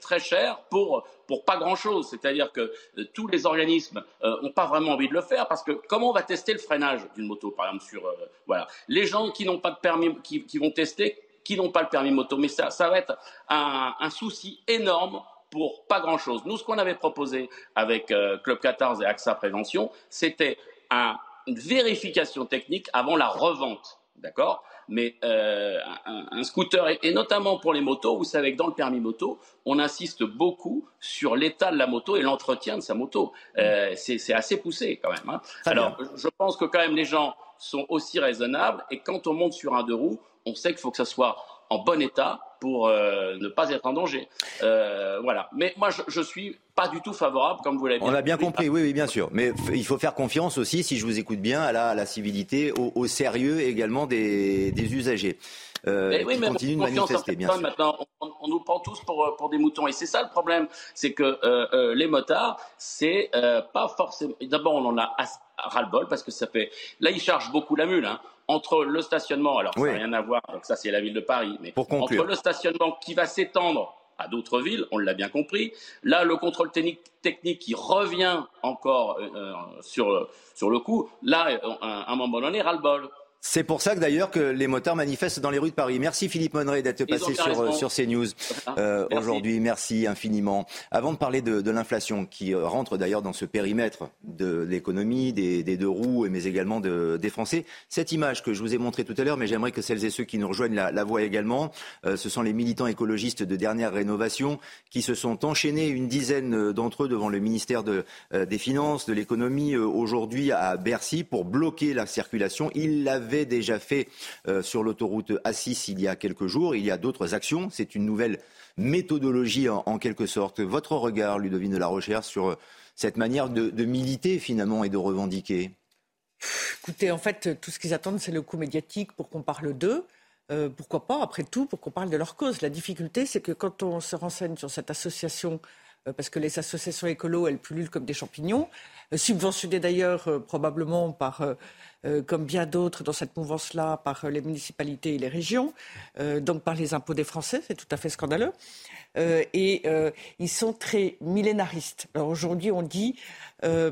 très cher pour pour pas grand chose. C'est-à-dire que tous les organismes n'ont pas vraiment envie de le faire parce que comment on va tester le freinage d'une moto, par exemple sur voilà les gens qui n'ont pas de permis, qui, qui vont tester qui n'ont pas le permis moto. Mais ça, ça va être un, un souci énorme pour pas grand-chose. Nous, ce qu'on avait proposé avec euh, Club 14 et AXA Prévention, c'était un, une vérification technique avant la revente. D'accord? Mais euh, un, un, scooter, et, notamment pour les motos, vous savez que dans le permis moto, on insiste beaucoup sur l'état de la moto et l'entretien de sa moto. Euh, c'est assez poussé quand même. Hein. Alors, je pense que quand même les gens sont aussi raisonnables, et quand on monte sur un deux roues, on sait qu'il faut que ça soit en bon état pour euh, ne pas être en danger. Euh, voilà. Mais moi, je, ne suis pas du tout favorable, comme vous l'avez dit. On a bien compris, oui, oui, bien sûr. Mais il faut faire confiance aussi, si je vous écoute bien, à la, la civilité, au, sérieux également des, usagers. Euh, oui, mais continuent de manifester, bien sûr. Maintenant, on, nous prend tous pour, pour des moutons. Et c'est ça le problème, c'est que euh, les motards, c'est pas forcément. D'abord, on en a ras-le-bol parce que ça fait. Là, ils chargent beaucoup la mule. Hein entre le stationnement, alors ça n'a rien à voir, donc ça c'est la ville de Paris, mais entre le stationnement qui va s'étendre à d'autres villes, on l'a bien compris. Là, le contrôle technique, technique qui revient encore euh, euh, sur, sur le coup, là, à un moment donné, ras-le-bol. C'est pour ça que d'ailleurs que les motards manifestent dans les rues de Paris. Merci Philippe Monneray d'être passé sur, sur CNews euh, aujourd'hui. Merci infiniment. Avant de parler de, de l'inflation qui euh, rentre d'ailleurs dans ce périmètre de l'économie, des, des, deux roues, mais également de, des Français, cette image que je vous ai montrée tout à l'heure, mais j'aimerais que celles et ceux qui nous rejoignent la, la voient également, euh, ce sont les militants écologistes de dernière rénovation qui se sont enchaînés, une dizaine d'entre eux, devant le ministère de, des Finances, de l'économie, aujourd'hui à Bercy, pour bloquer la circulation. Ils l'avaient avait déjà fait euh, sur l'autoroute A6 il y a quelques jours. Il y a d'autres actions. C'est une nouvelle méthodologie en, quelque sorte. Votre regard, Ludovine de la Recherche, sur euh, cette manière de, militer finalement et de revendiquer? Écoutez, en fait, tout ce qu'ils attendent, c'est le coup médiatique pour qu'on parle d'eux. Euh, pourquoi pas, après tout, pour qu'on parle de leur cause. La difficulté, c'est que quand on se renseigne sur cette association, parce que les associations écolo, elles pullulent comme des champignons, subventionnées d'ailleurs probablement par euh, comme bien d'autres dans cette mouvance-là, par les municipalités et les régions, euh, donc par les impôts des Français, c'est tout à fait scandaleux. Euh, et ils sont très millénaristes. Alors aujourd'hui, on dit euh...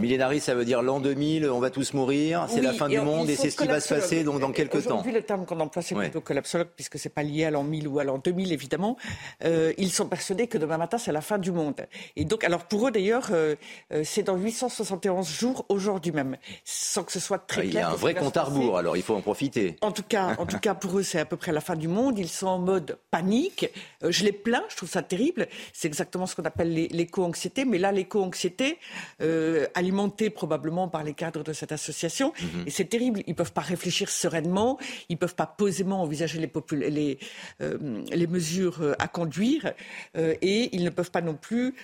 Millénarie, ça veut dire l'an 2000, on va tous mourir, c'est la fin du monde et c'est ce qui va se passer donc, dans quelques temps. Aujourd'hui, le terme qu'on emploie, c'est plutôt collapsologue, puisque c'est pas lié à l'an 1000 ou à l'an 2000, évidemment. Euh, ils sont persuadés que demain matin, c'est la fin du monde. Et donc, alors pour eux, d'ailleurs, euh, euh c'est dans 871 jours aujourd'hui même, sans que ce soit très clair. Il y a un vrai compte à rebours, alors il faut en profiter. En tout cas, en tout cas pour eux, c'est à peu près la fin du monde. Ils sont en mode panique. Euh, je les plains, je trouve ça terrible. C'est exactement ce qu'on appelle l'éco-anxiété. Mais là, l'éco-anxiété, euh, alimentés probablement par les cadres de cette association. Mhm. Et c'est terrible. Ils ne peuvent pas réfléchir sereinement, ils ne peuvent pas posément envisager les, les, euh, les mesures à conduire, et ils ne peuvent pas non plus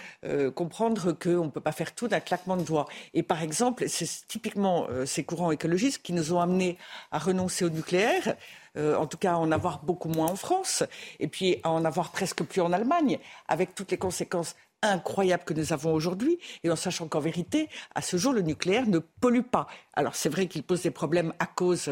comprendre qu'on ne peut pas faire tout d'un claquement de doigts. Et par exemple, c'est typiquement ces courants écologistes qui nous ont amenés à renoncer au nucléaire. en tout cas à en avoir beaucoup moins en France, et puis à en avoir presque plus en Allemagne, avec toutes les conséquences incroyable que nous avons aujourd'hui, et en sachant qu'en vérité, à ce jour, le nucléaire ne pollue pas. Alors c'est vrai qu'il pose des problèmes à cause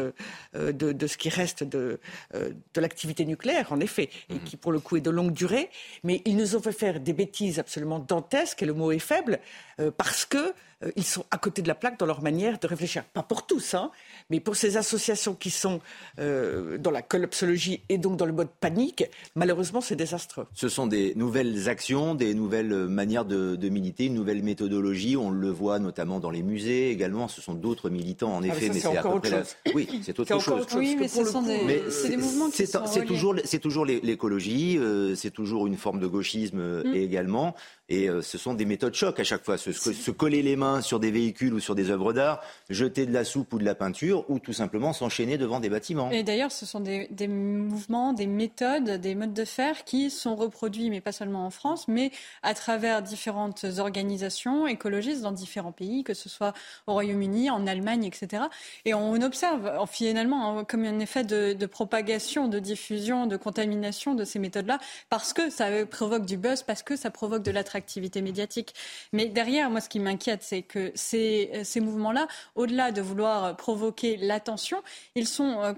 euh, de, ce qui reste de, euh, de l'activité nucléaire, en effet, et qui pour le coup est de longue durée, mais ils nous ont fait faire des bêtises absolument dantesques, et le mot est faible, euh, parce que euh, ils sont à côté de la plaque dans leur manière de réfléchir. Pas pour tous, hein, mais pour ces associations qui sont euh, dans la collapsologie et donc dans le mode panique, malheureusement, c'est désastreux. Ce sont des nouvelles actions, des nouvelles manières de, militer, une nouvelle méthodologie. On le voit notamment dans les musées également. Ce sont d'autres militants, en ah, effet, mais, c'est à peu près Oui, c'est autre, chose. Oui, mais ce sont des, des mouvements qui sont C'est toujours, c'est toujours l'écologie, euh, c'est toujours une forme de gauchisme mm. également. Et euh, ce sont des méthodes choc à chaque fois. Se, se, coller les mains sur des véhicules ou sur des œuvres d'art, jeter de la soupe ou de la peinture, ou tout simplement s'enchaîner devant des bâtiments. Et d'ailleurs, ce sont des, des, mouvements, des méthodes, des modes de faire qui sont reproduits, mais pas seulement en France, mais à travers différentes organisations écologistes dans différents pays, que ce soit au Royaume-Uni, en Allemagne, etc. Et on observe finalement hein, comme un effet de, de propagation, de diffusion, de contamination de ces méthodes-là, parce que ça provoque du buzz, parce que ça provoque de l'attraction activité médiatique. Mais derrière, moi, ce qui m'inquiète, c'est que ces, ces mouvements-là, au-delà de vouloir provoquer l'attention, ils sont euh,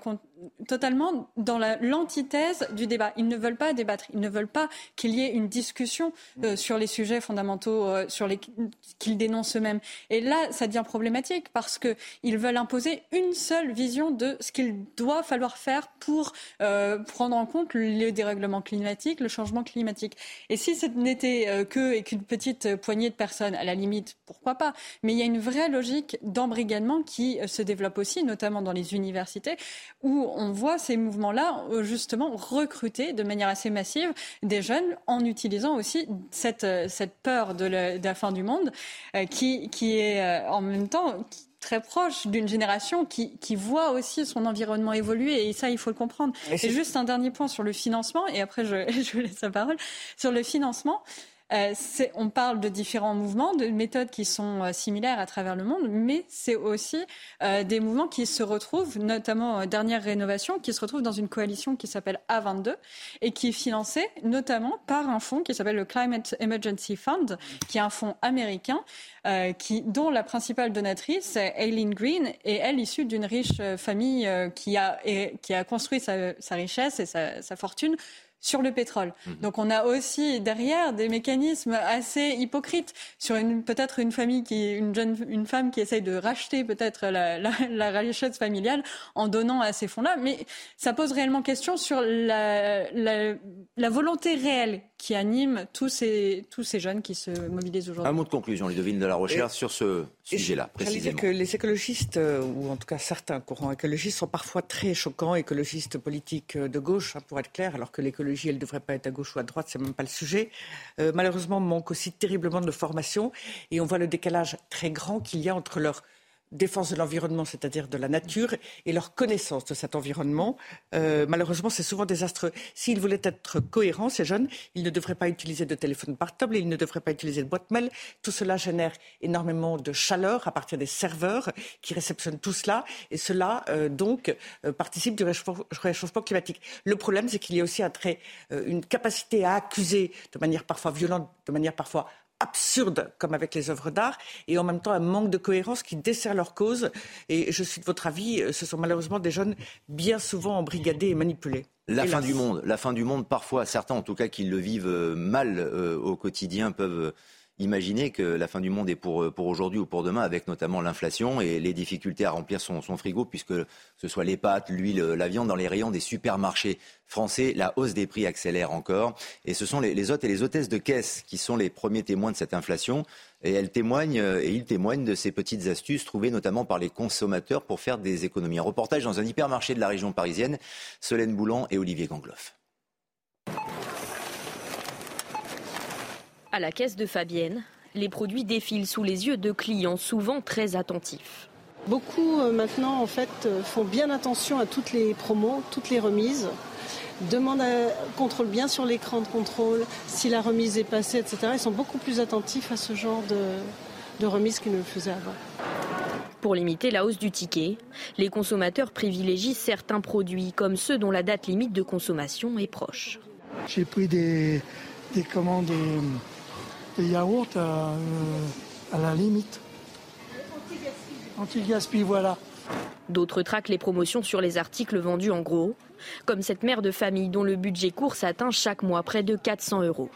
totalement dans l'antithèse du débat. Ils ne veulent pas débattre, ils ne veulent pas qu'il y ait une discussion euh, sur les sujets fondamentaux euh, sur les qu'ils dénoncent eux-mêmes. Et là, ça devient problématique parce qu'ils veulent imposer une seule vision de ce qu'il doit falloir faire pour euh, prendre en compte le dérèglement climatique, le changement climatique. Et si ce n'était que et qu'une petite poignée de personnes, à la limite, pourquoi pas Mais il y a une vraie logique d'embrigadement qui se développe aussi, notamment dans les universités, où on voit ces mouvements-là euh, justement recruter de manière assez massive des jeunes en utilisant aussi cette, euh, cette peur de, la fin du monde euh, qui, qui est en même temps très proche d'une génération qui, qui, voit aussi son environnement évoluer et ça il faut le comprendre. Et c'est juste un dernier point sur le financement et après je, je laisse la parole sur le financement. Euh, on parle de différents mouvements, de méthodes qui sont euh, similaires à travers le monde, mais c'est aussi euh, des mouvements qui se retrouvent, notamment dernière rénovation, qui se retrouvent dans une coalition qui s'appelle A22 et qui est financée notamment par un fonds qui s'appelle le Climate Emergency Fund, qui est un fonds américain qui, dont la principale donatrice est Aileen Green et elle issue d'une riche famille qui, a, qui a construit sa, richesse et sa fortune sur le pétrole. Mhm. Donc on a aussi derrière des mécanismes assez hypocrites sur une peut-être une famille qui une jeune une femme qui essaye de racheter peut-être la, la, richesse familiale en donnant à ces fonds-là, mais ça pose réellement question sur la, la, volonté réelle qui anime tous ces tous ces jeunes qui se mobilisent aujourd'hui. Un mot de conclusion, Ludovine de la recherche sur ce sujet-là précisément. que les écologistes euh, ou en tout cas certains courants écologistes sont parfois très choquants, écologistes politiques de gauche hein, pour être clair, alors que l'écologie elle ne devrait pas être à gauche ou à droite, c'est même pas le sujet. Euh, malheureusement, manque aussi terriblement de formation et on voit le décalage très grand qu'il y a entre leur défense de l'environnement, c'est-à-dire de la nature, et leur connaissance de cet environnement. Euh, malheureusement, c'est souvent désastreux. S'ils voulaient être cohérents, ces jeunes, ils ne devraient pas utiliser de téléphone portable, ils ne devraient pas utiliser de boîte mail. Tout cela génère énormément de chaleur à partir des serveurs qui réceptionnent tout cela, et cela, euh, donc, euh, participe du réchauffement climatique. Le problème, c'est qu'il y a aussi une capacité à accuser de manière parfois violente, de manière parfois absurde comme avec les œuvres d'art et en même temps un manque de cohérence qui dessert leur cause. Et je suis de votre avis, ce sont malheureusement des jeunes bien souvent embrigadés et manipulés. La fin du monde, la fin du monde, parfois certains en tout cas qui le vivent euh, mal euh, au quotidien peuvent Imaginez que la fin du monde est pour, euh, pour aujourd'hui ou pour demain, avec notamment l'inflation et les difficultés à remplir son, frigo, puisque ce soit les pâtes, l'huile, la viande dans les rayons des supermarchés français, la hausse des prix accélère encore. Et ce sont les, les hôtes et les hôtesses de caisse qui sont les premiers témoins de cette inflation. Et elles témoignent, euh, et ils témoignent de ces petites astuces trouvées notamment par les consommateurs pour faire des économies. Un reportage dans un hypermarché de la région parisienne, Solène Boulan et Olivier Gangloff. À la caisse de Fabienne, les produits défilent sous les yeux de clients souvent très attentifs. Beaucoup euh, maintenant en fait euh, font bien attention à toutes les promos, toutes les remises, demandent, contrôlent bien sur l'écran de contrôle si la remise est passée, etc. Ils sont beaucoup plus attentifs à ce genre de, de remise qu'ils ne le faisaient avant. Pour limiter la hausse du ticket, les consommateurs privilégient certains produits comme ceux dont la date limite de consommation est proche. J'ai pris des, des commandes euh, des yaourts euh, à, la limite. Anti-gaspi, voilà. D'autres traquent les promotions sur les articles vendus en gros, comme cette mère de famille dont le budget course atteint chaque mois près de 400 euros.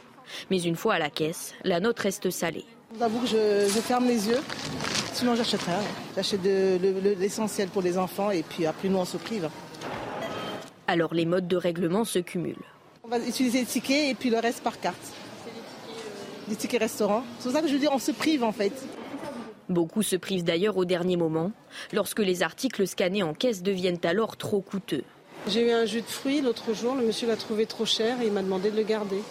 Mais une fois à la caisse, la note reste salée. J'avoue que je, je, ferme les yeux. Sinon, j'achèterai. J'achète l'essentiel pour les enfants et puis après, nous, on se prive. Alors, les modes de règlement se cumulent. On va utiliser les tickets et puis le reste par carte. Les tickets restaurants. C'est pour ça que je veux dire, on se prive en fait. Beaucoup se privent d'ailleurs au dernier moment, lorsque les articles scannés en caisse deviennent alors trop coûteux. J'ai eu un jus de fruits l'autre jour, le monsieur l'a trouvé trop cher et il m'a demandé de le garder.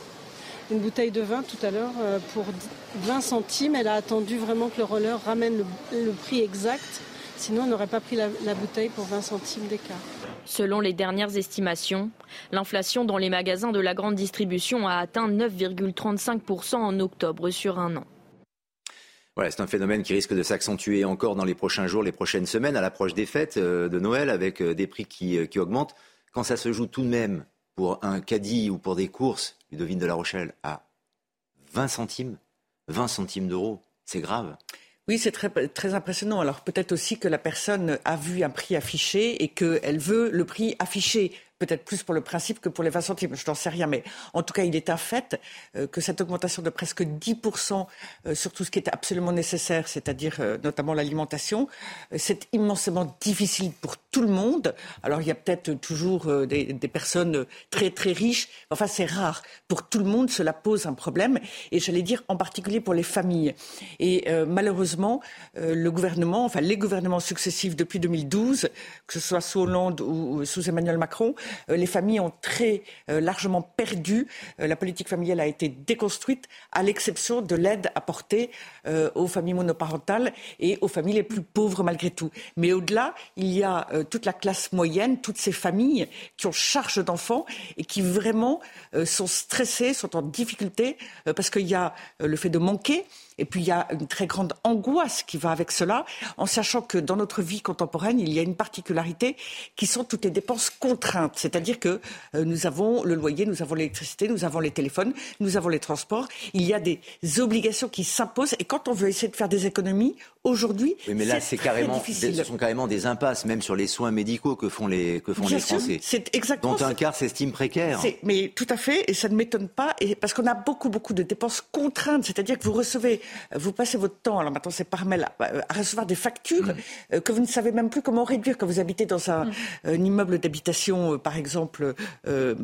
Une bouteille de vin tout à l'heure euh, pour 20 centimes, elle a attendu vraiment que le roller ramène le, prix exact, sinon elle n'aurait pas pris la, la bouteille pour 20 centimes d'écart. Selon les dernières estimations, l'inflation dans les magasins de la grande distribution a atteint 9,35% en octobre sur un an. Voilà, c'est un phénomène qui risque de s'accentuer encore dans les prochains jours, les prochaines semaines, à l'approche des fêtes euh, de Noël, avec euh, des prix euh, qui, augmentent. Quand ça se joue tout de même pour un caddie ou pour des courses, Ludovine de la Rochelle, à 20 centimes, 20 centimes d'euros, c'est grave. Oui, c'est très, impressionnant. Alors peut-être aussi que la personne a vu un prix affiché et qu'elle veut le prix affiché peut-être plus pour le principe que pour les 20 centimes, je n'en sais rien, mais en tout cas, il est un fait euh, que cette augmentation de presque 10% euh, sur tout ce qui est absolument nécessaire, c'est-à-dire euh, notamment l'alimentation, c'est immensément difficile pour tout le monde. Alors, il y a peut-être toujours des, personnes très, très riches, enfin, c'est rare. Pour tout le monde, cela pose un problème, et j'allais dire en particulier pour les familles. Et malheureusement, le gouvernement, enfin, les gouvernements successifs depuis 2012, que ce soit sous Hollande ou sous Emmanuel Macron, les familles ont très euh, largement perdu. Euh, la politique familiale a été déconstruite, à l'exception de l'aide apportée aux familles monoparentales et aux familles les plus pauvres malgré tout. Mais au-delà, il y a toute la classe moyenne, toutes ces familles qui ont charge d'enfants et qui vraiment sont stressées, sont en difficulté parce qu'il y a le fait de manquer et puis il y a une très grande angoisse qui va avec cela, en sachant que dans notre vie contemporaine, il y a une particularité qui sont toutes les dépenses contraintes. C'est-à-dire que euh, nous avons le loyer, nous avons l'électricité, nous avons les téléphones, nous avons les transports. Il y a des obligations qui s'imposent. Et quand on veut essayer de faire des économies, aujourd'hui, oui, mais là, c'est carrément, difficile. ce sont carrément des impasses, même sur les soins médicaux que font les, que font les Français. C'est exactement. Dont un quart s'estime précaire. Mais tout à fait, et ça ne m'étonne pas, et parce qu'on a beaucoup, beaucoup de dépenses contraintes. C'est-à-dire que vous recevez vous passez votre temps, alors maintenant c'est par mail, à, recevoir des factures mm. euh, que vous ne savez même plus comment réduire quand vous habitez dans un, mm. immeuble d'habitation, euh, par exemple. Euh,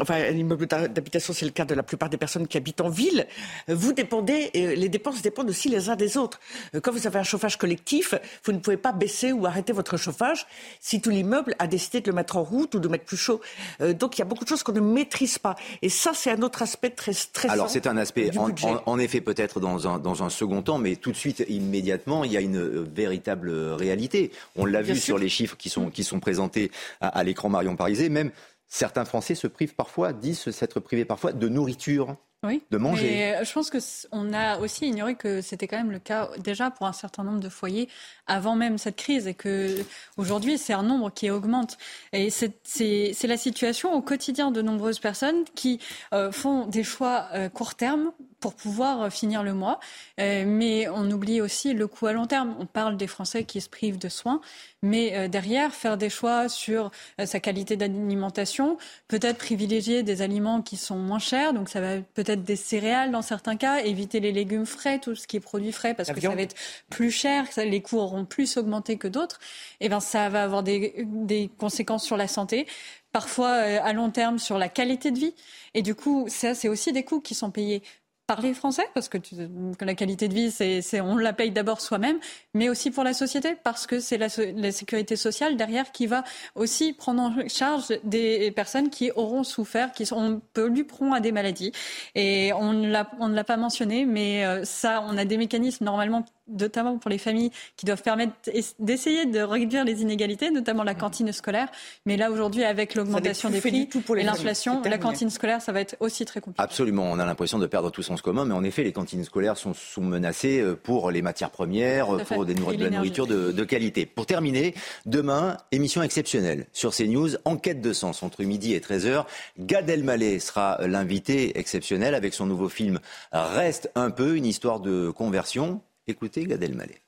enfin, un immeuble d'habitation, c'est le cas de la plupart des personnes qui habitent en ville. Vous dépendez, les dépenses dépendent aussi les uns des autres. Quand vous avez un chauffage collectif, vous ne pouvez pas baisser ou arrêter votre chauffage si tout l'immeuble a décidé de le mettre en route ou de mettre plus chaud. donc il y a beaucoup de choses qu'on ne maîtrise pas. Et ça, c'est un autre aspect très stressant. Alors c'est un aspect, en, en, effet, peut-être dans un, dans un second temps, mais tout de suite, immédiatement, il y a une euh, véritable réalité. On l'a vu sur les chiffres qui sont, qui sont présentés à, l'écran Marion Parisé. Même certains Français se privent parfois, disent s'être privés parfois de nourriture. Oui, de manger. Mais je pense qu'on a aussi ignoré que c'était quand même le cas déjà pour un certain nombre de foyers avant même cette crise et que aujourd'hui c'est un nombre qui augmente. Et c'est la situation au quotidien de nombreuses personnes qui euh, font des choix euh, court terme pour pouvoir euh, finir le mois. Euh, mais on oublie aussi le coût à long terme. On parle des Français qui se privent de soins, mais euh, derrière, faire des choix sur sa qualité d'alimentation, peut-être privilégier des aliments qui sont moins chers, donc ça va peut-être des céréales dans certains cas, éviter les légumes frais, tout ce qui est produit frais, parce que ça va être plus cher, les coûts auront plus augmenté que d'autres. Et eh ben ça va avoir des, des conséquences sur la santé parfois à long terme sur la qualité de vie. Et du coup, ça, c'est aussi des coûts qui sont payés par les Français, parce que, que la qualité de vie, c'est, on la paye d'abord soi-même, mais aussi pour la société, parce que c'est la, la, sécurité sociale derrière qui va aussi prendre en charge des personnes qui auront souffert, qui sont pollueront à des maladies. Et on ne l'a, on ne l'a pas mentionné, mais euh, ça, on a des mécanismes normalement notamment pour les familles qui doivent permettre d'essayer de réduire les inégalités, notamment la cantine scolaire. Mais là, aujourd'hui, avec l'augmentation des prix et l'inflation, la cantine scolaire, ça va être aussi très compliqué. Absolument. On a l'impression de perdre tout sens commun, mais en effet, les cantines scolaires sont, sont menacées euh, pour les matières premières, pour des de la nourriture de, de, qualité. Pour terminer, demain, émission exceptionnelle sur CNews, enquête de sens entre midi et 13h. Gad Elmaleh sera l'invité exceptionnel avec son nouveau film Reste un peu, une histoire de conversion. Écoutez Gad Elmaleh.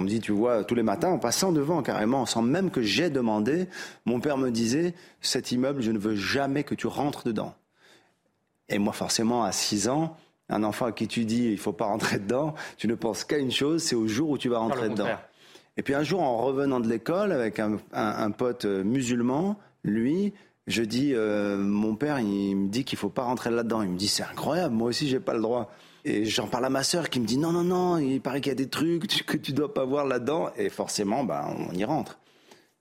On me dit, tu vois, tous les matins, en passant devant carrément, sans même que j'ai demandé, mon père me disait, cet immeuble, je ne veux jamais que tu rentres dedans. Et moi, forcément, à 6 ans, Un enfant à qui tu dis il faut pas rentrer dedans, tu ne penses qu'à une chose, c'est au jour où tu vas rentrer dedans. Et puis un jour, en revenant de l'école avec un, pote euh, musulman, lui, je dis, euh, mon père, il me dit qu'il faut pas rentrer là-dedans. Il me dit, c'est incroyable, moi aussi, j'ai pas le droit. Et j'en parle à ma sœur qui me dit, non, non, non, il paraît qu'il y a des trucs que tu dois pas voir là-dedans. Et forcément, ben, on y rentre.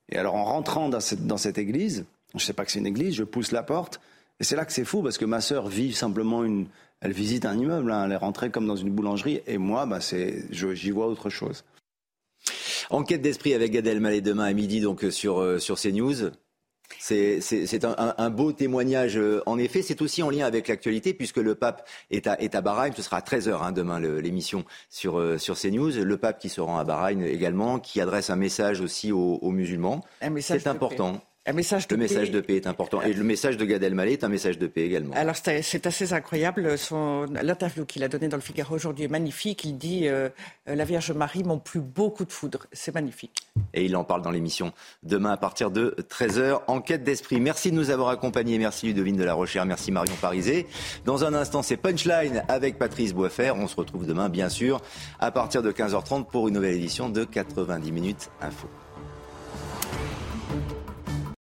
Et alors, en rentrant dans cette, dans cette église, je sais pas que c'est une église, je pousse la porte. Et c'est là que c'est fou parce que ma sœur vit simplement une, elle visite un immeuble, hein. elle est rentrée comme dans une boulangerie. Et moi, ben, c'est, j'y vois autre chose. Enquête d'esprit avec Gad Elmaleh demain à midi donc euh, sur, euh, sur CNews. C'est un, beau témoignage. Euh, en effet, c'est aussi en lien avec l'actualité puisque le pape est à, est à Bahreïn. Ce sera à 13h hein, demain l'émission sur, sur CNews. Le pape qui se rend à Bahreïn également, qui adresse un message aussi aux, aux musulmans. C'est important. Un message de le message de paix est important. Et le message de Gad Elmaleh est un message de paix également. Alors c'est assez incroyable. L'interview qu'il a donnée dans le Figaro aujourd'hui est magnifique. Il dit euh, La Vierge Marie m'ont plus beaucoup de foudre. C'est magnifique. Et il en parle dans l'émission demain à partir de 13h. Enquête d'esprit. Merci de nous avoir accompagnés. Merci Ludovine de la Rochère. Merci Marion Parisé. Dans un instant, c'est Punchline avec Patrice Boisfer. On se retrouve demain, bien sûr, à partir de 15h30 pour une nouvelle édition de 90 minutes info.